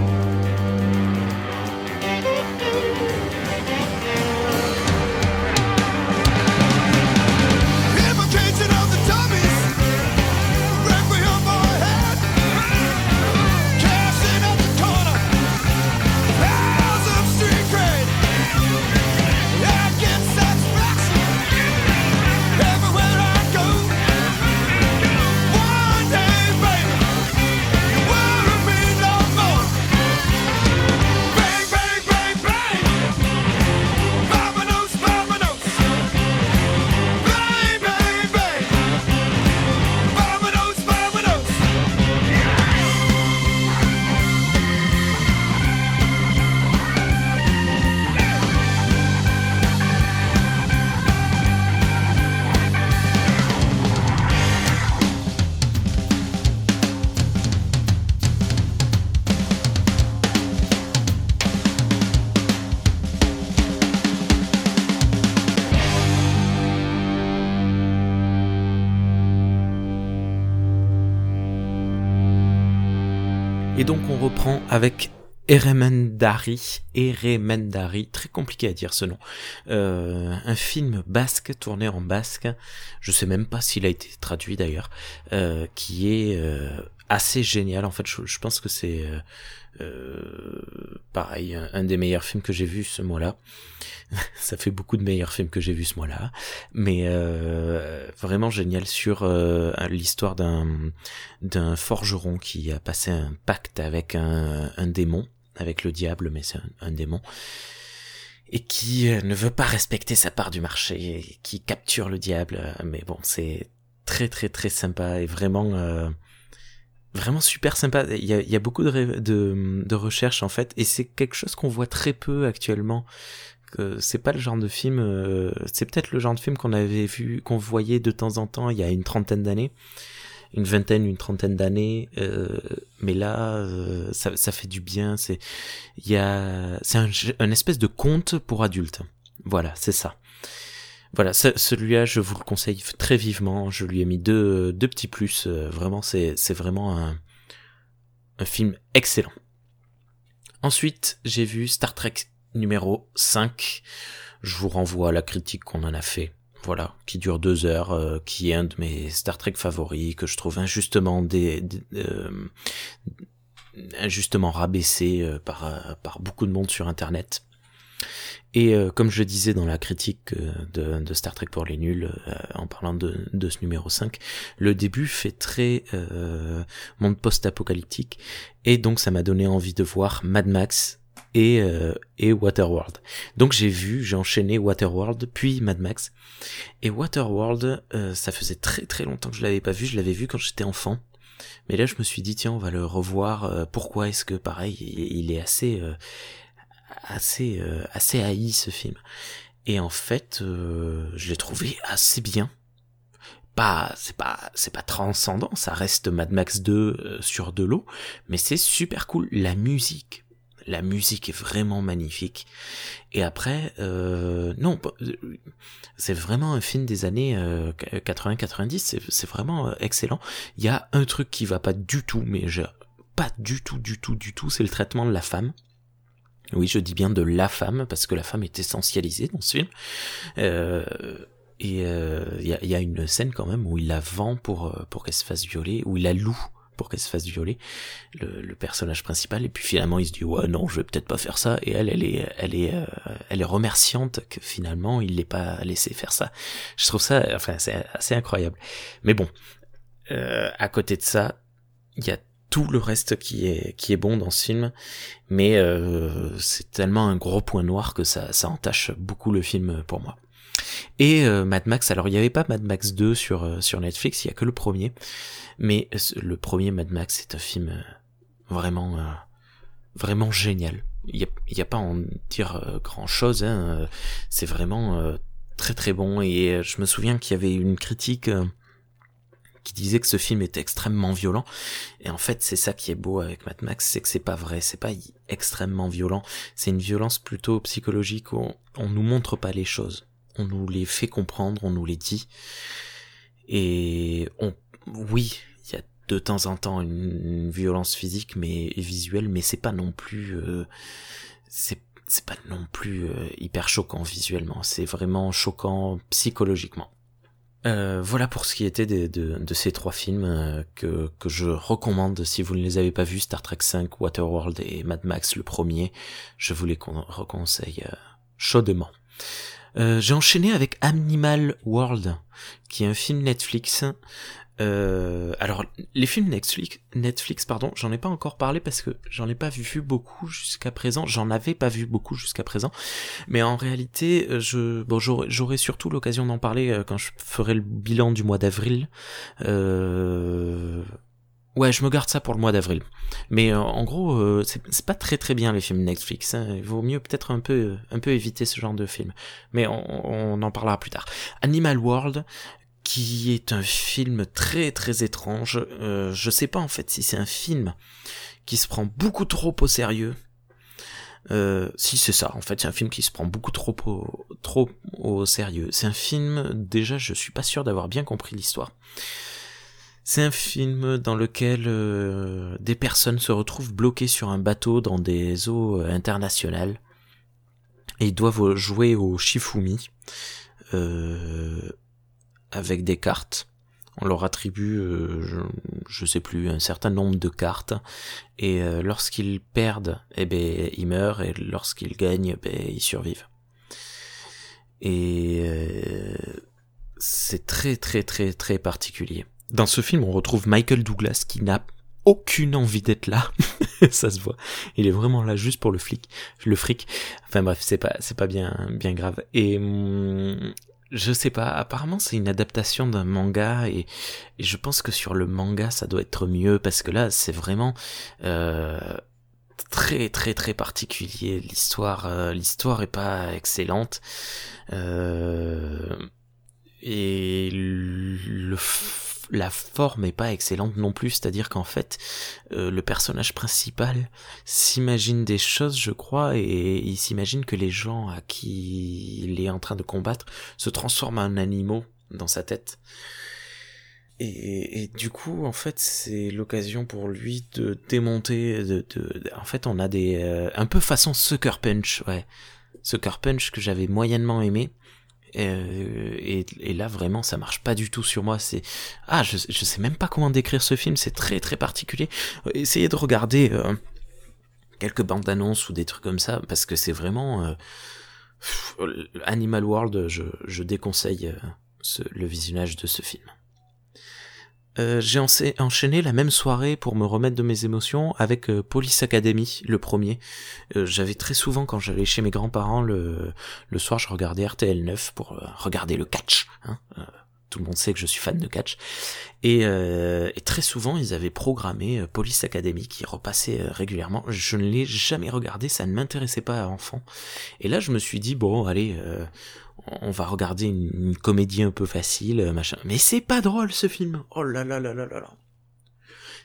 Speaker 1: Avec Eremendari, Eremendari, très compliqué à dire ce nom. Euh, un film basque tourné en basque, je sais même pas s'il a été traduit d'ailleurs, euh, qui est euh, assez génial. En fait, je pense que c'est euh, pareil, un, des meilleurs films que j'ai vu ce mois-là. Ça fait beaucoup de meilleurs films que j'ai vu ce mois-là, mais euh, vraiment génial sur euh, l'histoire d'un forgeron qui a passé un pacte avec un, démon, avec le diable, mais c'est un, démon, et qui ne veut pas respecter sa part du marché, qui capture le diable. Mais bon, c'est très très très sympa et vraiment vraiment super sympa. Il y a, il y a beaucoup de, de, de recherches en fait, et c'est quelque chose qu'on voit très peu actuellement. Que c'est pas le genre de film, euh, c'est peut-être le genre de film qu'on avait vu, qu'on voyait de temps en temps il y a une trentaine d'années, une vingtaine, une trentaine d'années, euh, mais là euh, ça, ça fait du bien. C'est il y a c'est un, un espèce de conte pour adultes. Voilà, c'est ça. Voilà, ce- celui-là, je vous le conseille très vivement. Je lui ai mis deux, deux petits plus. euh, Vraiment, c'est, vraiment un, film excellent. Ensuite, j'ai vu Star Trek numéro 5. Je vous renvoie à la critique qu'on en a fait. Voilà, qui dure deux heures, euh, qui est un de mes Star Trek favoris, que je trouve injustement euh, injustement rabaissé par, par beaucoup de monde sur Internet. Et euh, comme je disais dans la critique euh, de, Star Trek pour les nuls, euh, en parlant de, de ce numéro 5, le début fait très euh, monde post-apocalyptique, et donc ça m'a donné envie de voir Mad Max et, euh, et Waterworld. Donc j'ai vu, j'ai enchaîné Waterworld, puis Mad Max. Et Waterworld, euh, ça faisait très très longtemps que je l'avais pas vu, je l'avais vu quand j'étais enfant. Mais là je me suis dit, tiens, on va le revoir. pourquoi est-ce que, pareil, il, il est assez... euh, assez euh, assez haï ce film. Et en fait euh, je l'ai trouvé assez bien. Pas c'est pas c'est pas transcendant ça reste Mad Max 2 euh, sur de l'eau mais c'est super cool. La musique la musique est vraiment magnifique. Et après euh, non euh, c'est vraiment un film des années 80-90 c'est c'est vraiment euh, excellent. Il y a un truc qui va pas du tout mais je, pas du tout du tout du tout c'est le traitement de la femme oui, je dis bien de la femme, parce que la femme est essentialisée dans ce film. Euh, et euh, il y, a, y a une scène quand même où il la vend pour, euh, pour qu'elle se fasse violer, où il la loue pour qu'elle se fasse violer, le, le personnage principal. Et puis finalement, il se dit ouais non, je vais peut-être pas faire ça. Et elle, elle est, elle est, euh, elle est remerciante que finalement il l'ait pas laissé faire ça. Je trouve ça, enfin, c'est assez incroyable. Mais bon, euh, à côté de ça, il y a tout le reste qui est qui est bon dans ce film, mais euh, c'est tellement un gros point noir que ça ça entache beaucoup le film pour moi. Et euh, Mad Max, alors il n'y avait pas Mad Max 2 sur euh, sur Netflix, il y a que le premier, mais le premier Mad Max c'est un film euh, vraiment euh, vraiment génial. Il y a y a pas à en dire euh, grand chose, hein, c'est vraiment très très bon et je me souviens qu'il y avait une critique qui disait que ce film était extrêmement violent. Et en fait, c'est ça qui est beau avec Mad Max, c'est que c'est pas vrai, c'est pas extrêmement violent. C'est une violence plutôt psychologique où on, nous montre pas les choses. On nous les fait comprendre, on nous les dit. Et on, oui, il y a de temps en temps une, violence physique mais et visuelle, mais c'est pas non plus, euh, c'est c'est pas non plus euh, hyper choquant visuellement. C'est vraiment choquant psychologiquement. Euh, voilà pour ce qui était de, ces trois films euh, que, que je recommande si vous ne les avez pas vus, Star Trek 5, Waterworld et Mad Max le premier, je vous les con- reconseille euh, chaudement. J'ai enchaîné avec Animal World, qui est un film Netflix. Euh, alors les films Netflix, Netflix pardon, j'en ai pas encore parlé parce que j'en ai pas vu beaucoup jusqu'à présent. J'en avais pas vu beaucoup jusqu'à présent, mais en réalité, euh, je bon j'aurai surtout l'occasion d'en parler euh, quand je ferai le bilan du mois d'avril. Euh... Ouais, je me garde ça pour le mois d'avril. Mais euh, en gros, c'est pas très très bien les films Netflix. hein. Il vaut mieux peut-être un peu un peu éviter ce genre de film. Mais on en parlera plus tard. Animal World, qui est un film très très étrange. Euh, je sais pas en fait si c'est un film qui se prend beaucoup trop au sérieux. Euh, si c'est ça, en fait, c'est un film qui se prend beaucoup trop au, trop au sérieux. C'est un film, déjà, je suis pas sûr d'avoir bien compris l'histoire. C'est un film dans lequel euh, des personnes se retrouvent bloquées sur un bateau dans des eaux euh, internationales et doivent jouer au Shifumi avec des cartes. On leur attribue, euh, je, sais plus, un certain nombre de cartes et euh, lorsqu'ils perdent, eh ben ils meurent et lorsqu'ils gagnent, ben ils survivent. Et euh, c'est très très très très particulier. Dans ce film, on retrouve Michael Douglas qui n'a aucune envie d'être là. ça se voit. Il est vraiment là juste pour le flic, le fric. Enfin bref, c'est pas c'est pas bien bien grave. Et hum, je sais pas, apparemment c'est une adaptation d'un manga et, je pense que sur le manga ça doit être mieux parce que là c'est vraiment euh, très très très particulier. L'histoire euh, l'histoire est pas excellente. Euh, et le la forme est pas excellente non plus, c'est-à-dire qu'en fait, euh, le personnage principal s'imagine des choses, je crois, et il s'imagine que les gens à qui il est en train de combattre se transforment en animaux dans sa tête. Et, et du coup, en fait, c'est l'occasion pour lui de démonter. De, de- en fait, on a des euh, un peu façon Sucker Punch, ouais, Sucker Punch que j'avais moyennement aimé. Euh, et, là vraiment ça marche pas du tout sur moi. C'est ah je, sais même pas comment décrire ce film. C'est très très particulier. Essayez de regarder euh, quelques bandes annonces ou des trucs comme ça parce que c'est vraiment euh, Animal World je, je déconseille euh, ce- le visionnage de ce film euh, j'ai encha- enchaîné la même soirée pour me remettre de mes émotions avec euh, Police Academy, le premier. Euh, J'avais très souvent, quand j'allais chez mes grands-parents, le, le soir, je regardais RTL 9 pour euh, regarder le catch. Hein. Euh, tout le monde sait que je suis fan de catch. Et, et très souvent, ils avaient programmé Police Academy qui repassait régulièrement. Je ne l'ai jamais regardé, ça ne m'intéressait pas à enfant. Et là, je me suis dit, bon, allez, on va regarder une, une comédie un peu facile, euh, machin. Mais c'est pas drôle ce film. Oh là là là là là là.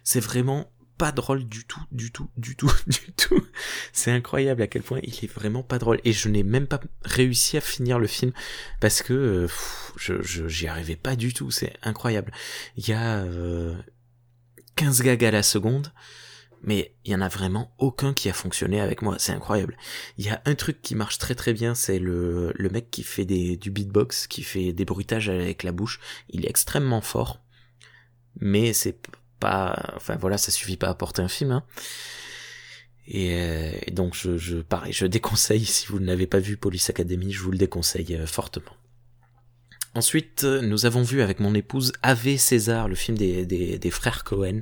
Speaker 1: C'est vraiment pas drôle du tout, du tout, du tout, du tout. C'est incroyable à quel point il est vraiment pas drôle. Et je n'ai même pas réussi à finir le film parce que euh, je, je- j'y arrivais pas du tout. C'est incroyable. Il y a euh, 15 gags à la seconde. Mais il y en a vraiment aucun qui a fonctionné avec moi, c'est incroyable. Il y a un truc qui marche très très bien, c'est le, le mec qui fait du beatbox, qui fait des bruitages avec la bouche. Il est extrêmement fort, mais c'est pas, enfin voilà, ça suffit pas à porter un film. Hein. Et, euh, et donc je, je, pareil, je déconseille si vous n'avez pas vu Police Academy, je vous le déconseille euh, fortement. Ensuite, euh, nous avons vu avec mon épouse Ave César, le film des, des frères Cohen,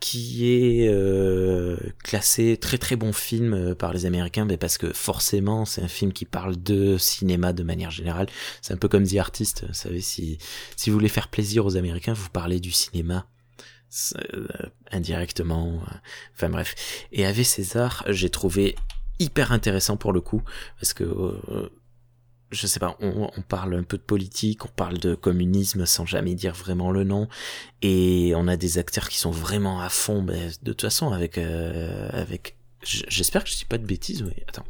Speaker 1: qui est euh, classé très très bon film euh, par les Américains, mais parce que forcément c'est un film qui parle de cinéma de manière générale. C'est un peu comme The Artist, vous savez, si, si vous voulez faire plaisir aux Américains, vous parlez du cinéma euh, indirectement. euh, Enfin bref. Et Ave César, j'ai trouvé hyper intéressant pour le coup, parce que euh, je sais pas, on, parle un peu de politique, on parle de communisme sans jamais dire vraiment le nom, et on a des acteurs qui sont vraiment à fond. Ben, de toute façon, avec euh, avec, j'espère que je dis pas de bêtises. Oui, attends,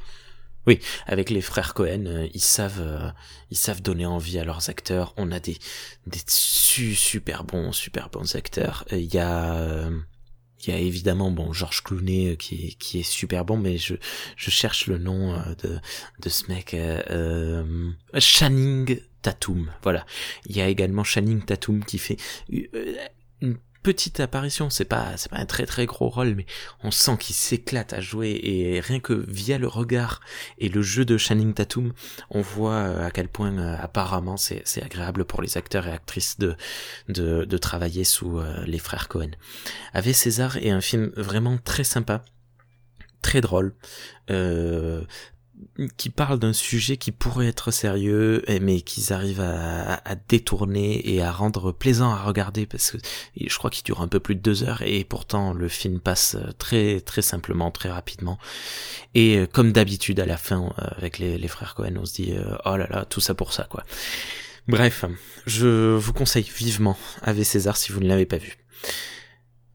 Speaker 1: Oui, avec les frères Cohen, euh, ils savent, euh, ils savent donner envie à leurs acteurs. On a des, des su- super bons, super bons acteurs. Il y a, euh, il y a évidemment bon Georges Clooney euh, qui est, super bon, mais je, cherche le nom euh, de, de ce mec. Euh, euh, Channing Tatum. Voilà. Il y a également Channing Tatum qui fait petite apparition. C'est pas, c'est pas un très très gros rôle, mais on sent qu'il s'éclate à jouer et rien que via le regard et le jeu de Channing Tatum, on voit euh, à quel point euh, apparemment c'est c'est agréable pour les acteurs et actrices de de, travailler sous euh, les frères Cohen. Ave César est un film vraiment très sympa, très drôle. Euh, qui parle d'un sujet qui pourrait être sérieux, mais qu'ils arrivent à, détourner et à rendre plaisant à regarder parce que je crois qu'il dure un peu plus de deux heures et pourtant le film passe très très simplement, très rapidement. Et euh, comme d'habitude à la fin euh, avec les, frères Cohen, on se dit euh, oh là là tout ça pour ça quoi. Bref, je vous conseille vivement Ave César si vous ne l'avez pas vu.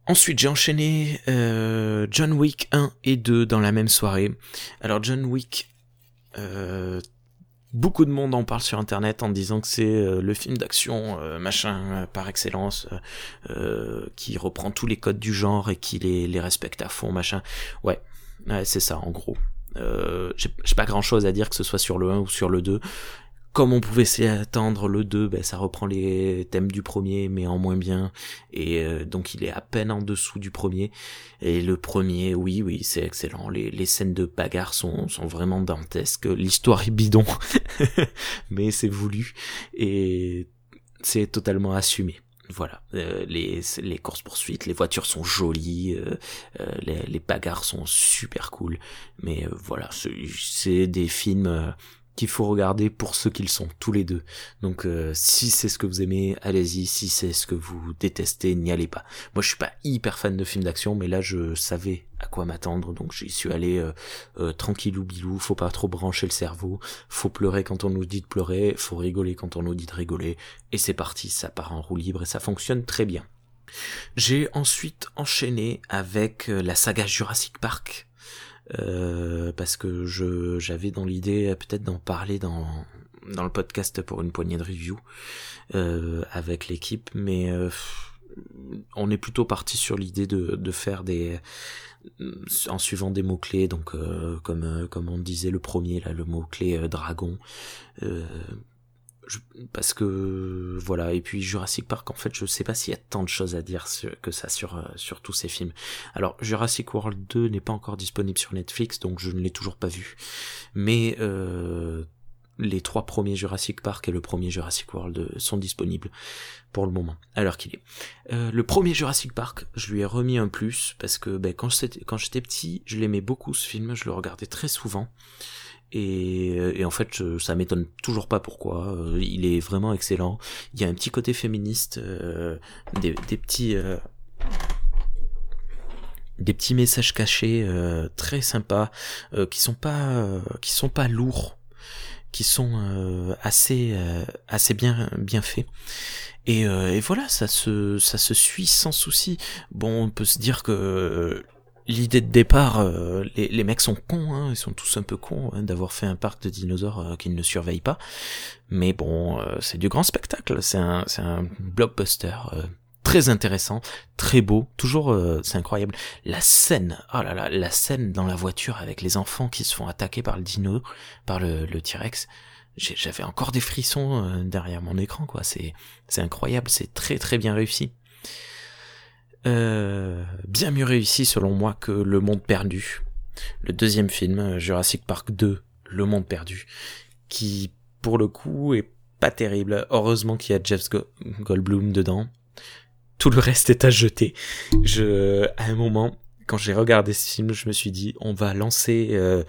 Speaker 1: Ensuite, j'ai enchaîné euh, John Wick 1 et 2 dans la même soirée. Alors John Wick, euh, beaucoup de monde en parle sur internet en disant que c'est euh, le film d'action euh, machin euh, par excellence qui reprend tous les codes du genre et qui les, respecte à fond machin. Ouais, ouais c'est ça en gros. J'ai pas grand chose à dire que ce soit sur le 1 ou sur le 2 comme on pouvait s'y attendre, le 2, ben, ça reprend les thèmes du premier, mais en moins bien, et euh, donc il est à peine en dessous du premier. Et le premier, oui, oui, c'est excellent. Les, les scènes de bagarre sont, sont vraiment dantesques. L'histoire est bidon, mais c'est voulu, et c'est totalement assumé. Voilà, Euh, les, les courses poursuites, les voitures sont jolies, euh, les, les bagarres sont super cool, mais voilà, c'est- des films qu'il faut regarder pour ceux qu'ils sont, tous les deux. Donc euh, si c'est ce que vous aimez, allez-y. Si c'est ce que vous détestez, n'y allez pas. Moi je suis pas hyper fan de films d'action, mais là je savais à quoi m'attendre, donc j'y suis allé euh, euh, tranquillou bilou, faut pas trop brancher le cerveau, faut pleurer quand on nous dit de pleurer, faut rigoler quand on nous dit de rigoler, et c'est parti, ça part en roue libre et ça fonctionne très bien. J'ai ensuite enchaîné avec euh, la saga Jurassic Park, parce que je j'avais dans l'idée euh, peut-être d'en parler dans dans le podcast pour une poignée de review euh, avec l'équipe, mais euh, on est plutôt parti sur l'idée de, de faire des en suivant des mots clés, donc euh, comme euh, comme on disait le premier là, le mot clé euh, dragon. Je- parce que voilà et puis Jurassic Park en fait je sais pas s'il y a tant de choses à dire que ça sur euh, sur tous ces films. Alors Jurassic World 2 n'est pas encore disponible sur Netflix donc je ne l'ai toujours pas vu. Mais euh, les trois premiers Jurassic Park et le premier Jurassic World euh, sont disponibles pour le moment à l'heure qu'il est. Euh, le premier Jurassic Park je lui ai remis un plus parce que ben, quand j'étais petit je l'aimais beaucoup ce film je le regardais très souvent et, et en fait, je- ça m'étonne toujours pas pourquoi. Euh, Il est vraiment excellent. Il y a un petit côté féministe, euh, des, des petits, euh, des petits messages cachés euh, très sympas, euh, qui sont pas, euh, qui sont pas lourds, qui sont assez, assez bien, bien faits. Et, et voilà, ça se, ça se suit sans souci. Bon, on peut se dire que l'idée de départ, euh, les, les mecs sont cons, hein, ils sont tous un peu cons hein, d'avoir fait un parc de dinosaures euh, qu'ils ne surveillent pas. Mais bon, euh, c'est du grand spectacle, c'est un, c'est un blockbuster euh, très intéressant, très beau, toujours, euh, c'est incroyable. La scène, oh là là, la scène dans la voiture avec les enfants qui se font attaquer par le dino, par le, le T-Rex. J'avais encore des frissons euh, derrière mon écran, quoi. C'est, c'est incroyable, c'est très très bien réussi. Euh, bien mieux réussi selon moi que Le Monde Perdu, le deuxième film, euh, Jurassic Park 2, Le Monde Perdu, qui pour le coup est pas terrible. Heureusement qu'il y a Jeff Go- Goldblum dedans. Tout le reste est à jeter. Je, à un moment, quand j'ai regardé ce film, je me suis dit, on va lancer euh,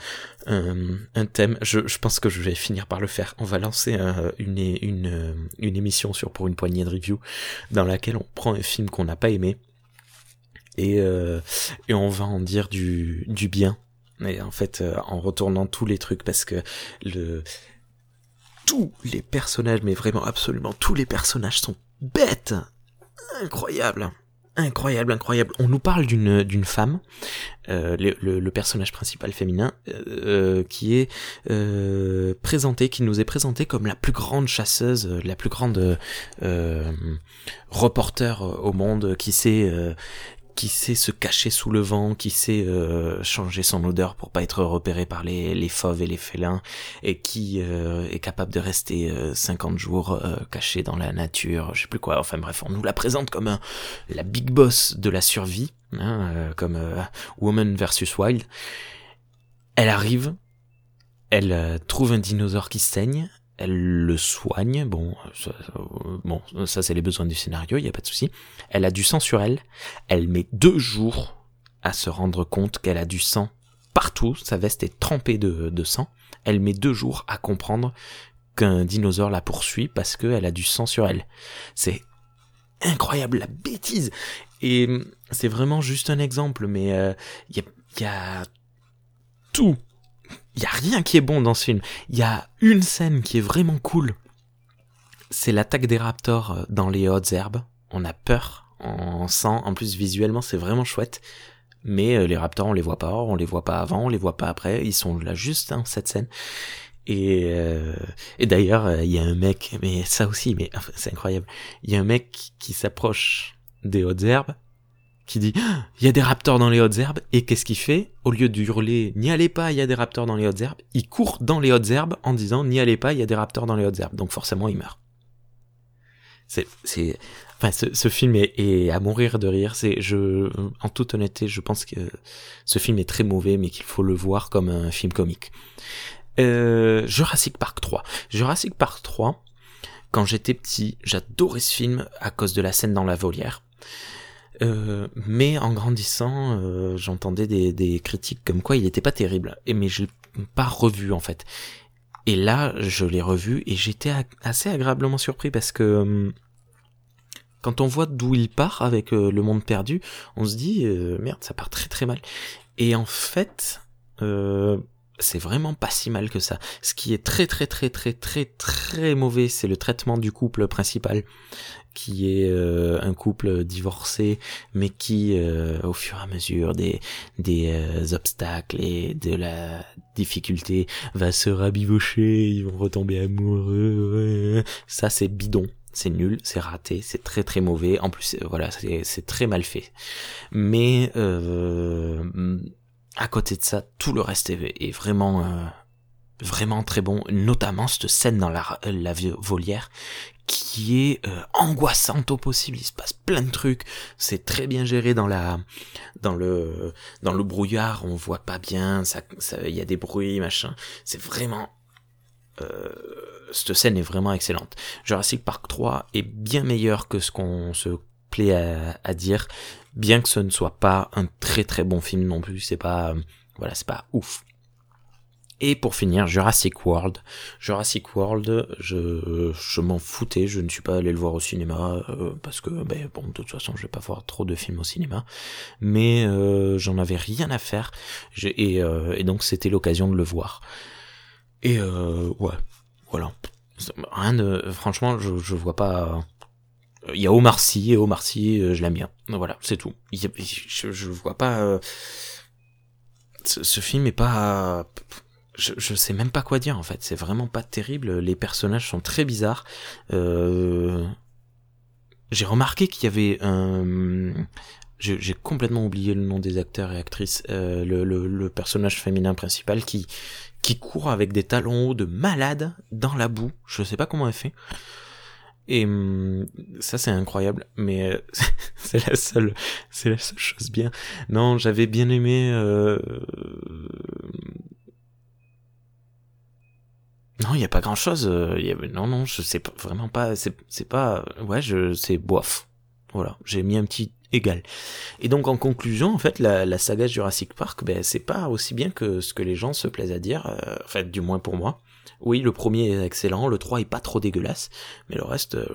Speaker 1: un, thème. Je, pense que je vais finir par le faire. On va lancer un- une, émission pour une poignée de review dans laquelle on prend un film qu'on n'a pas aimé et, euh, et on va en dire du, du bien. Et en fait, euh, en retournant tous les trucs, parce que le tous les personnages, mais vraiment absolument tous les personnages sont bêtes, incroyables. incroyable, incroyable. On nous parle d'une d'une femme, euh, le, le- personnage principal féminin, qui est euh, qui nous est présenté comme la plus grande chasseuse, la plus grande reporter au monde, qui sait qui sait se cacher sous le vent, qui sait euh, changer son odeur pour pas être repéré par les, les fauves et les félins, et qui euh, est capable de rester euh, 50 jours euh, caché dans la nature, je sais plus quoi. Enfin bref, on nous la présente comme un, la big boss de la survie, hein, euh, comme euh, Woman versus Wild. Elle arrive, elle trouve un dinosaure qui saigne, elle le soigne. Bon, ça, euh, bon, ça c'est les besoins du scénario, il a pas de souci. Elle a du sang sur elle. Elle met deux jours à se rendre compte qu'elle a du sang partout. Sa veste est trempée de, sang. Elle met deux jours à comprendre qu'un dinosaure la poursuit parce qu'elle a du sang sur elle. C'est incroyable, la bêtise. Et hum, c'est vraiment juste un exemple, mais euh, il y, y a tout. Il y a rien qui est bon dans ce film. Il y a une scène qui est vraiment cool. C'est l'attaque des raptors euh, dans les hautes herbes. On a peur, on sent. En plus, visuellement, c'est vraiment chouette. Mais euh, les raptors, on les voit pas. On les voit pas avant, on les voit pas après. Ils sont là juste hein, cette scène. Et, euh, d'ailleurs, il y a un mec, mais ça aussi, mais c'est incroyable. Il y a un mec qui s'approche des hautes herbes, qui dit il y a des raptors dans les hautes herbes, et qu'est-ce qu'il fait? Au lieu de hurler n'y allez pas, il y a des raptors dans les hautes herbes, il court dans les hautes herbes en disant n'y allez pas, il y a des raptors dans les hautes herbes. Donc forcément, il meurt. C'est, c'est, enfin, ce, ce film est, est à mourir de rire. C'est, je, en toute honnêteté, je pense que ce film est très mauvais, mais qu'il faut le voir comme un film comique. Euh, Jurassic Park 3. Jurassic Park 3, quand j'étais petit, j'adorais ce film à cause de la scène dans la volière. Euh, mais en grandissant, euh, j'entendais des, des critiques comme quoi il n'était pas terrible. Et mais je l'ai pas revu en fait. Et là, je l'ai revu et j'étais assez agréablement surpris parce que hum, quand on voit d'où il part avec euh, le monde perdu, on se dit euh, merde, ça part très très mal. Et en fait, euh, c'est vraiment pas si mal que ça. Ce qui est très très très très très très mauvais, c'est le traitement du couple principal, qui est euh, un couple divorcé, mais qui, euh, au fur et à mesure des des euh, obstacles et de la difficulté, va se rabibocher, ils vont retomber amoureux. Ça, c'est bidon. C'est nul, c'est raté, c'est très très mauvais. En plus, euh, voilà, c'est très mal fait. Mais euh, à côté de ça, tout le reste est, est vraiment, euh, vraiment très bon. Notamment cette scène dans la, la volière qui est euh, angoissante au possible. Il se passe plein de trucs. C'est très bien géré dans la, dans le, dans le brouillard. On voit pas bien. Ça, ça, il y a des bruits, machin. C'est vraiment, euh, cette scène est vraiment excellente. Jurassic Park 3 est bien meilleur que ce qu'on se plaît à, à dire, bien que ce ne soit pas un très très bon film non plus. C'est pas, euh, voilà, c'est pas ouf. Et pour finir, Jurassic World. Jurassic World, je, je m'en foutais, je ne suis pas allé le voir au cinéma, euh, parce que, ben, bon, de toute façon, je vais pas voir trop de films au cinéma. Mais euh, j'en avais rien à faire, et, euh, et donc c'était l'occasion de le voir. Et euh, ouais, voilà. Rien de, franchement, je, je vois pas. Il y a Omar Sy, et Omar Sy, euh, je l'aime bien. Voilà, c'est tout. Je, je vois pas. euh, ce, ce film est pas. Je, je sais même pas quoi dire en fait. C'est vraiment pas terrible. Les personnages sont très bizarres. Euh, J'ai remarqué qu'il y avait un. J'ai complètement oublié le nom des acteurs et actrices. Euh, le, le, le personnage féminin principal qui qui court avec des talons hauts de malade dans la boue. Je sais pas comment elle fait. Et hum, ça c'est incroyable, mais euh, c'est la seule, c'est la seule chose bien. Non, j'avais bien aimé. Euh... Non, il y a pas grand chose. Non, non, je sais pas, vraiment pas. C'est, c'est pas. Ouais, je, c'est bof. Voilà, j'ai mis un petit égal. Et donc en conclusion, en fait, la, la saga Jurassic Park, ben c'est pas aussi bien que ce que les gens se plaisent à dire. Euh, en fait, du moins pour moi. Oui, le premier est excellent, le 3 est pas trop dégueulasse, mais le reste, euh,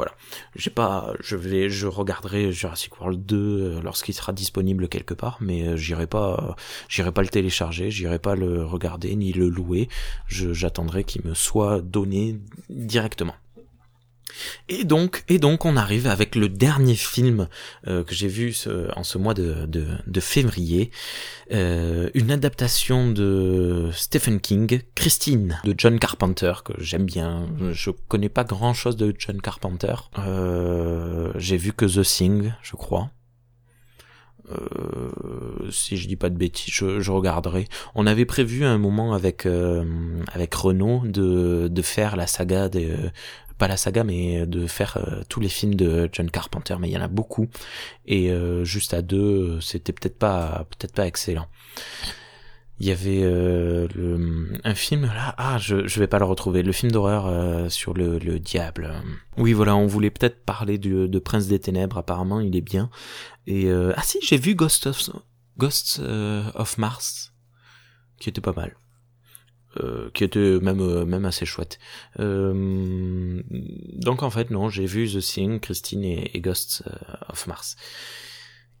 Speaker 1: voilà. J'ai pas, je vais, je regarderai Jurassic World 2 euh, lorsqu'il sera disponible quelque part, mais euh, j'irai pas, euh, j'irai pas le télécharger, j'irai pas le regarder ni le louer. J'attendrai qu'il me soit donné directement. Et donc, et donc, on arrive avec le dernier film euh, que j'ai vu ce- en ce mois de, de, de février, Euh, une adaptation de Stephen King, Christine, de John Carpenter, que j'aime bien. Je connais pas grand chose de John Carpenter. Euh, j'ai vu que The Thing, je crois. Euh, si je dis pas de bêtises, je, je regarderai. On avait prévu un moment avec euh, avec Renault de de faire la saga des pas la saga mais de faire euh, tous les films de John Carpenter mais il y en a beaucoup. Et euh, juste à deux c'était peut-être pas peut-être pas excellent. Il y avait euh, un film là ah je je vais pas le retrouver le film d'horreur euh, sur le, le diable. Oui voilà on voulait peut-être parler de Prince des Ténèbres apparemment il est bien. Et euh, ah si j'ai vu Ghost of Ghosts euh, of Mars qui était pas mal euh, qui était même euh, même assez chouette. Euh, donc en fait non, j'ai vu The Thing, Christine et, et Ghosts euh, of Mars.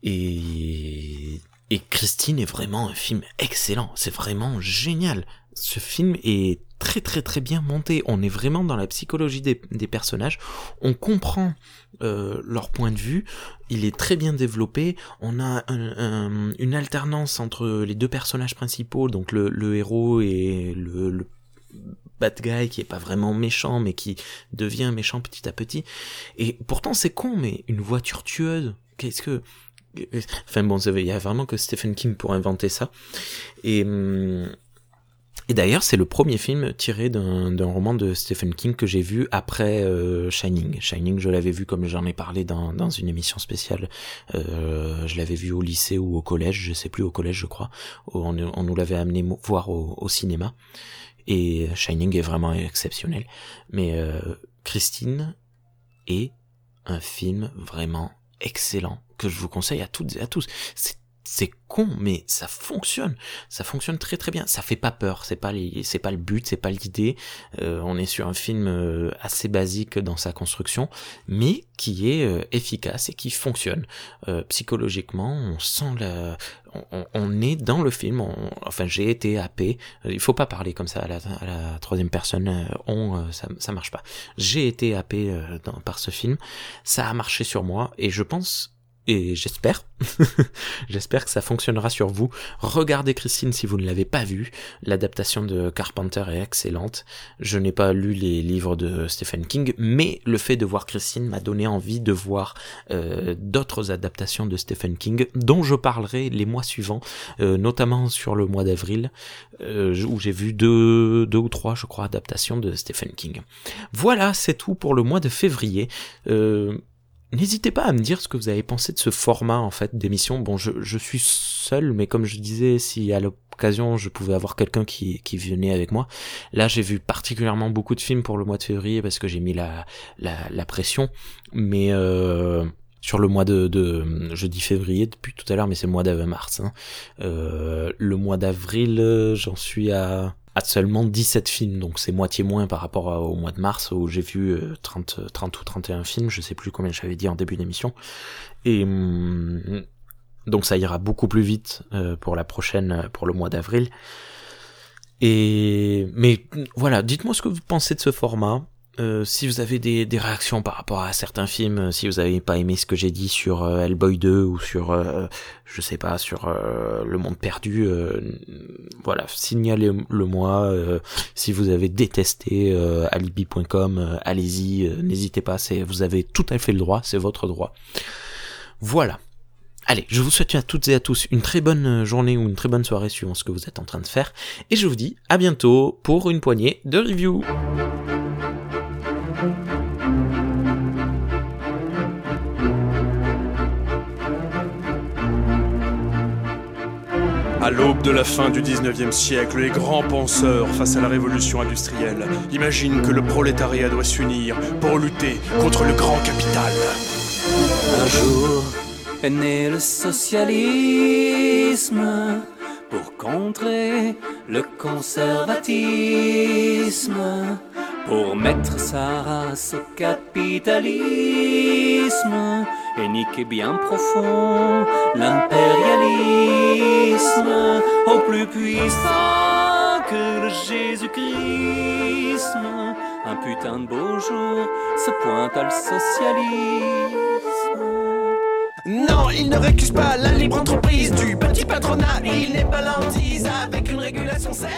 Speaker 1: Et et Christine est vraiment un film excellent, c'est vraiment génial. Ce film est très très très bien monté, on est vraiment dans la psychologie des, des personnages, on comprend euh, leur point de vue, il est très bien développé, on a un- un- une alternance entre les deux personnages principaux, donc le, héros et le, bad guy qui est pas vraiment méchant mais qui devient méchant petit à petit. Et pourtant c'est con mais une voiture tueuse, qu'est-ce que... Enfin bon, il y a vraiment que Stephen King pour inventer ça. Et... et d'ailleurs, c'est le premier film tiré d'un roman de Stephen King que j'ai vu après euh, Shining. Shining, je l'avais vu comme j'en ai parlé dans, dans une émission spéciale. Euh, je l'avais vu au lycée ou au collège, je sais plus au collège, je crois. On, on nous l'avait amené voir au, au cinéma. Et Shining est vraiment exceptionnel. Mais euh, Christine est un film vraiment excellent que je vous conseille à toutes et à tous. C'est con, mais ça fonctionne. Ça fonctionne très très bien. Ça fait pas peur. C'est pas c'est pas le but, c'est pas l'idée. Euh, on est sur un film euh, assez basique dans sa construction, mais qui est euh, efficace et qui fonctionne. Euh, psychologiquement, on sent la, on, on- est dans le film. on- enfin, j'ai été happé. Euh, il faut pas parler comme ça à la, à la troisième personne. on, ça, ça marche pas. J'ai été happé dans- par ce film. Ça a marché sur moi et je pense et j'espère, j'espère que ça fonctionnera sur vous. Regardez Christine si vous ne l'avez pas vu. L'adaptation de Carpenter est excellente. Je n'ai pas lu les livres de Stephen King, mais le fait de voir Christine m'a donné envie de voir euh, d'autres adaptations de Stephen King, dont je parlerai les mois suivants, euh, notamment sur le mois d'avril, euh, où j'ai vu deux, deux ou trois, je crois, adaptations de Stephen King. Voilà, c'est tout pour le mois de février. N'hésitez pas à me dire ce que vous avez pensé de ce format en fait d'émission. Bon, je, suis seul, mais comme je disais, si à l'occasion je pouvais avoir quelqu'un qui, qui venait avec moi. Là, j'ai vu particulièrement beaucoup de films pour le mois de février parce que j'ai mis la, la, la pression. Mais euh, sur le mois de, de, je dis février depuis tout à l'heure, mais c'est le mois d'avril-mars. Hein. Euh, le mois d'avril, euh, j'en suis à à seulement 17 films, donc c'est moitié moins par rapport au mois de mars où j'ai vu euh, 30, 30 ou 31 films, je sais plus combien j'avais dit en début d'émission. Et hum, donc ça ira beaucoup plus vite euh, pour la prochaine, euh, pour le mois d'avril. Et mais voilà, dites-moi ce que vous pensez de ce format. Euh, si vous avez des, réactions par rapport à certains films, euh, si vous avez pas aimé ce que j'ai dit sur euh, Hellboy 2 ou sur, je sais pas, sur Le Monde Perdu, voilà, signalez-le moi. si vous avez détesté alibi.com, allez-y, n'hésitez pas, c'est, vous avez tout à fait le droit, c'est votre droit. Voilà. Allez, je vous souhaite à toutes et à tous une très bonne journée ou une très bonne soirée suivant ce que vous êtes en train de faire. Et je vous dis à bientôt pour une poignée de reviews.
Speaker 4: À l'aube de la fin du 19e siècle, les grands penseurs face à la révolution industrielle imaginent que le prolétariat doit s'unir pour lutter contre le grand capital.
Speaker 5: Un jour est né le socialisme pour contrer le conservatisme, pour mettre sa race au capitalisme et niquer bien profond l'impérialisme au plus puissant
Speaker 2: que le Jésus-Christ, un putain de beau jour, se pointe à le socialisme.
Speaker 3: Non, il ne récuse pas la libre entreprise du petit patronat. Il n'est pas avec une régulation saine.